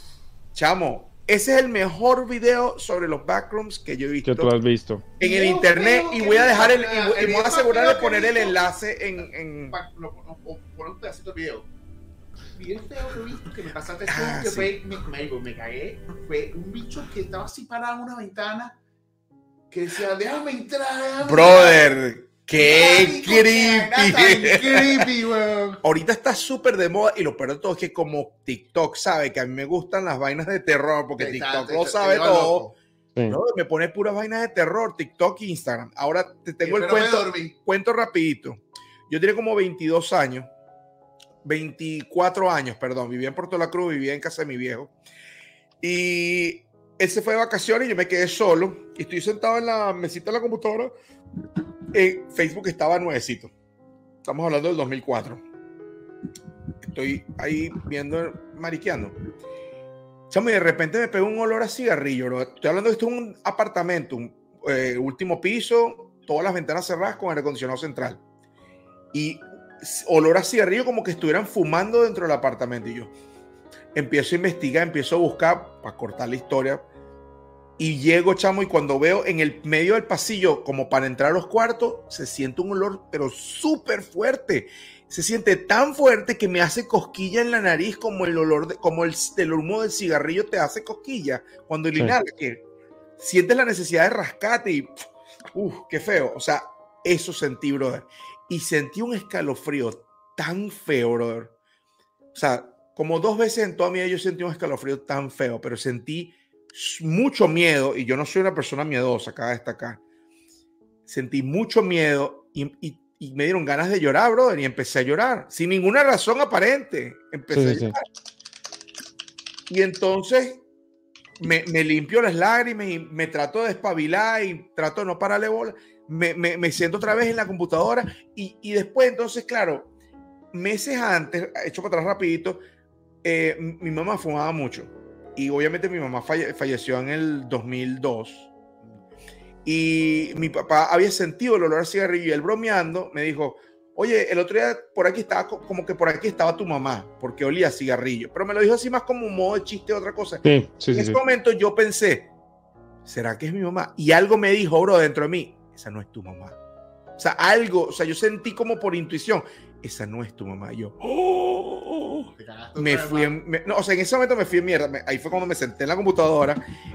Chamo, ese es el mejor video sobre los backrooms que yo he visto. Que tú has visto. En el internet. Y voy a dejar el. Y, y voy a asegurar de poner el enlace en. en... Poner un pedacito de video. bien feo que he visto, que me pasaste Ah, que sí. fue, me, me, me cagué, fue un bicho que estaba así parado en una ventana, que decía, déjame entrar, déjame Brother, qué creepy. creepy, weón. Ahorita está súper de moda y lo peor de todo es que como TikTok sabe que a mí me gustan las vainas de terror, porque TikTok lo sabe todo. ¿no? me pone puras vainas de terror, TikTok e Instagram. Ahora te tengo el cuento, cuento rapidito. Yo tenía como 22 años, 24 años, perdón, vivía en Puerto La Cruz, vivía en casa de mi viejo. Y él se fue de vacaciones y yo me quedé solo. Y estoy sentado en la mesita de la computadora. Facebook estaba nuevecito. Estamos hablando del 2004. Estoy ahí viendo, mariqueando. Chamo, y de repente me pegó un olor a cigarrillo. bro. Estoy hablando de esto es un apartamento, eh, último piso, todas las ventanas cerradas con aire acondicionado central. Y olor a cigarrillo como que estuvieran fumando dentro del apartamento. Y yo empiezo a investigar, empiezo a buscar para cortar la historia. Y llego, chamo, y cuando veo en el medio del pasillo, como para entrar a los cuartos, se siente un olor, pero súper fuerte. Se siente tan fuerte que me hace cosquilla en la nariz, como el olor, de- como el, el humo del cigarrillo te hace cosquilla cuando el Sí. inhalas, que sientes la necesidad de rascate y, uff, qué feo. O sea, eso sentí, brother. Y sentí un escalofrío tan feo, brother. O sea, como dos veces en toda mi vida yo sentí un escalofrío tan feo, pero sentí mucho miedo, y yo no soy una persona miedosa, acá destacar. Sentí mucho miedo y, y- y me dieron ganas de llorar, brother, y empecé a llorar, sin ninguna razón aparente. Empecé Sí, a sí. llorar. Y entonces me, me limpio las lágrimas y me trato de despabilar y trato de no pararle bola. Me, me, me siento otra vez en la computadora y, y después, entonces, claro, meses antes, hecho para atrás rapidito, eh, mi mamá fumaba mucho. Y obviamente mi mamá falle- falleció en el 2002. Y mi papá había sentido el olor a cigarrillo y él bromeando me dijo, oye, el otro día por aquí estaba, co- como que por aquí estaba tu mamá, porque olía a cigarrillo. Pero me lo dijo así más como un modo de chiste o otra cosa. Sí, sí, En sí. ese momento yo pensé, ¿será que es mi mamá? Y algo me dijo, bro, dentro de mí, esa no es tu mamá. O sea, algo, o sea, yo sentí como por intuición, esa no es tu mamá. Y yo, "Oh". Te cagaste me otra fui en, me- no, o sea, en ese momento me fui en mierda. me- ahí fue cuando me senté en la computadora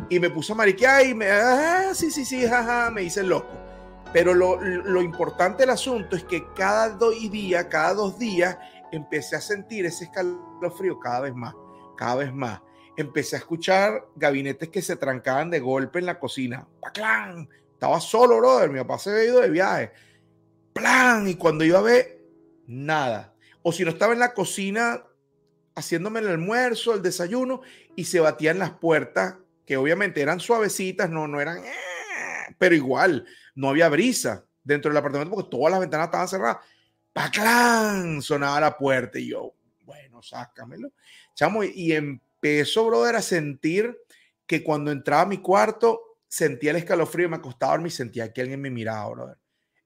y me puse a mariquear y me, ah, sí, sí, sí, jaja, me hice loco. Pero lo, lo importante del asunto es que cada dos días, cada dos días, empecé a sentir ese escalofrío cada vez más, cada vez más. Empecé a escuchar gabinetes que se trancaban de golpe en la cocina. ¡Paclán! Estaba solo, brother. Mi papá se había ido de viaje. ¡Plan! Y cuando iba a ver, nada. O si no estaba en la cocina haciéndome el almuerzo, el desayuno, y se batían las puertas, que obviamente eran suavecitas, no, no eran, "Eh", pero igual, no había brisa dentro del apartamento porque todas las ventanas estaban cerradas. ¡Paclán! Sonaba la puerta y yo, bueno, sácamelo. Chamo, y- empezó, brother, a sentir que cuando entraba a mi cuarto, sentía el escalofrío me acostaba a dormir y sentía que alguien me miraba, brother,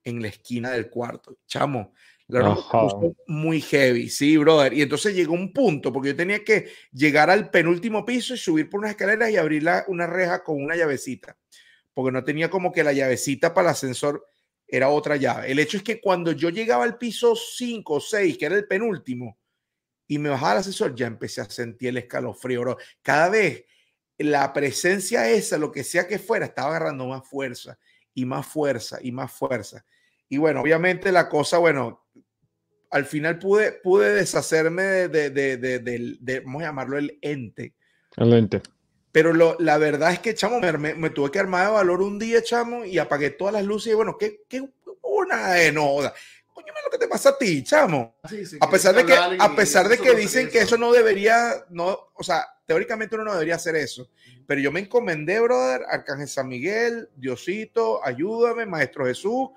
en la esquina del cuarto. Chamo, la puso muy heavy, sí, brother. Y entonces llegó un punto, porque yo tenía que llegar al penúltimo piso y subir por unas escaleras y abrir la- una reja con una llavecita, porque no tenía como que la llavecita para el ascensor era otra llave. El hecho es que cuando yo llegaba al piso 5 o 6, que era el penúltimo, y me bajaba el ascensor, ya empecé a sentir el escalofrío, bro. Cada vez la presencia esa, lo que sea que fuera, estaba agarrando más fuerza y más fuerza y más fuerza. Y bueno, obviamente la cosa, bueno, al final pude, pude deshacerme de, de, de, de- del- de- vamos a llamarlo el ente. El lente. Pero lo, la verdad es que, chamo, me, tuve que armar de valor un día, chamo, y apagué todas las luces y bueno, ¿qué, qué una de no? Coño, lo que te pasa a ti, chamo. Sí, sí, A pesar de que, a pesar de que dicen que eso no debería, no, o sea, teóricamente uno no debería hacer eso. Pero yo me encomendé, brother, Arcángel San Miguel, Diosito, ayúdame, Maestro Jesús,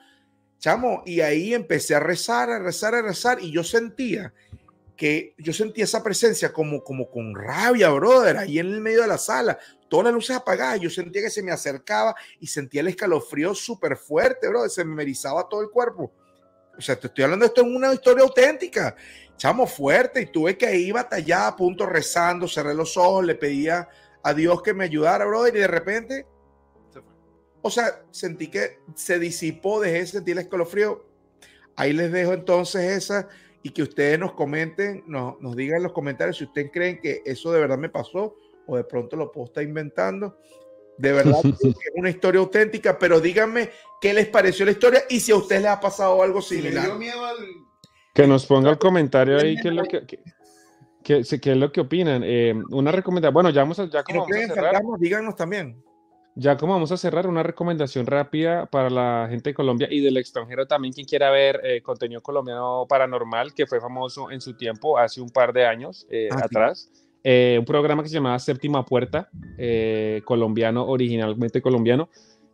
chamo, y ahí empecé a rezar, a rezar, a rezar, y yo sentía que yo sentía esa presencia como, como con rabia, brother, ahí en el medio de la sala, todas las luces apagadas, yo sentía que se me acercaba y sentía el escalofrío súper fuerte, brother, se me erizaba todo el cuerpo. O sea, te estoy hablando esto en una historia auténtica, chamo, fuerte, y tuve que ir batallada a punto rezando, cerré los ojos, le pedía a Dios que me ayudara, brother, y de repente. O sea, sentí que se disipó, dejé de sentir el escalofrío. Ahí les dejo entonces esa y que ustedes nos comenten, nos, nos digan en los comentarios si ustedes creen que eso de verdad me pasó o de pronto lo puedo estar inventando. De verdad [LAUGHS] es una historia auténtica, pero díganme qué les pareció la historia y si a ustedes les ha pasado algo similar. Que nos ponga el comentario ahí qué es lo [LAUGHS] que, qué, es lo que opinan. Eh, una recomendación, bueno, ya vamos a, ya como vamos a cerrar, díganos también. Ya como vamos a cerrar, una recomendación rápida para la gente de Colombia y del extranjero también, quien quiera ver eh, contenido colombiano paranormal, que fue famoso en su tiempo, hace un par de años eh, ah, atrás. un programa que se llamaba Séptima Puerta, colombiano, originalmente colombiano,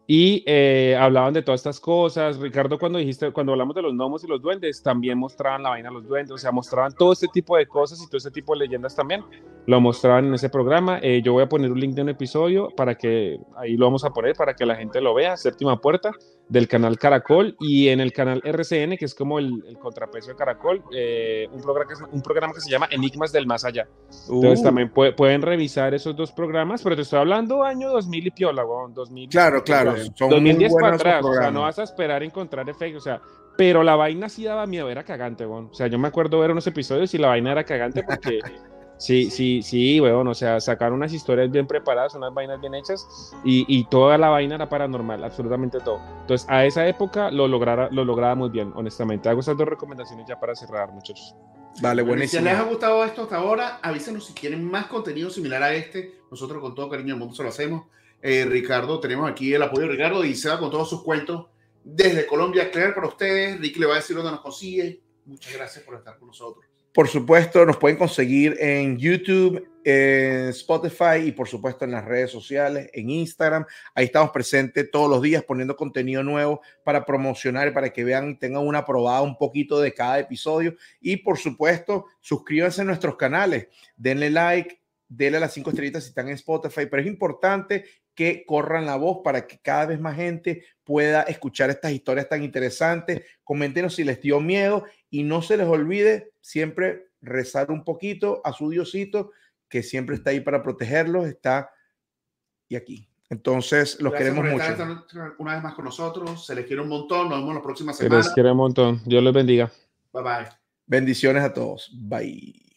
y eh, hablaban de todas estas cosas. Ricardo, cuando dijiste, cuando hablamos de los gnomos y los duendes, también mostraban la vaina de los duendes, o sea, mostraban todo este tipo de cosas y todo este tipo de leyendas también. Lo mostraban en ese programa. Eh, yo voy a poner un link de un episodio para que ahí lo vamos a poner para que la gente lo vea. Séptima puerta del canal Caracol y en el canal RCN, que es como el, contrapeso de Caracol, eh, un, programa que, un programa que se llama Enigmas del Más Allá. Entonces uh. también pueden revisar esos dos programas, pero te estoy hablando año 2000 y piola, 2000. Claro, claro. Son 2010 para atrás, o sea, no vas a esperar encontrar efectos, o sea, pero la vaina sí daba miedo, era cagante, bueno. o sea, yo me acuerdo ver unos episodios y la vaina era cagante porque [LAUGHS] sí, sí, sí, weón, o sea, sacaron unas historias bien preparadas, unas vainas bien hechas y, y, toda la vaina era paranormal, absolutamente todo. Entonces, a esa época lo, lograra, lo lograba muy bien, honestamente. Hago esas dos recomendaciones ya para cerrar, muchachos. Vale, buenísimo. Si les ha gustado esto hasta ahora, avísenos si quieren más contenido similar a este. Nosotros con todo cariño del mundo se lo hacemos. Eh, Ricardo, tenemos aquí el apoyo de Ricardo y se va con todos sus cuentos desde Colombia. Claro para ustedes. Ricky le va a decir dónde nos consigue. Muchas gracias por estar con nosotros. Por supuesto, nos pueden conseguir en YouTube, en Spotify y por supuesto en las redes sociales, en Instagram. Ahí estamos presentes todos los días poniendo contenido nuevo para promocionar, para que vean y tengan una probada un poquito de cada episodio. Y por supuesto, suscríbanse a nuestros canales, denle like, denle las cinco estrellitas si están en Spotify, pero es importante que corran la voz para que cada vez más gente pueda escuchar estas historias tan interesantes. Coméntenos si les dio miedo y no se les olvide siempre rezar un poquito a su Diosito, que siempre está ahí para protegerlos, está y aquí. Entonces, los queremos mucho. una vez más con nosotros, se les quiere un montón, nos vemos la próxima semana. Se les quiere un montón, Dios les bendiga. Bye bye. Bendiciones a todos. Bye.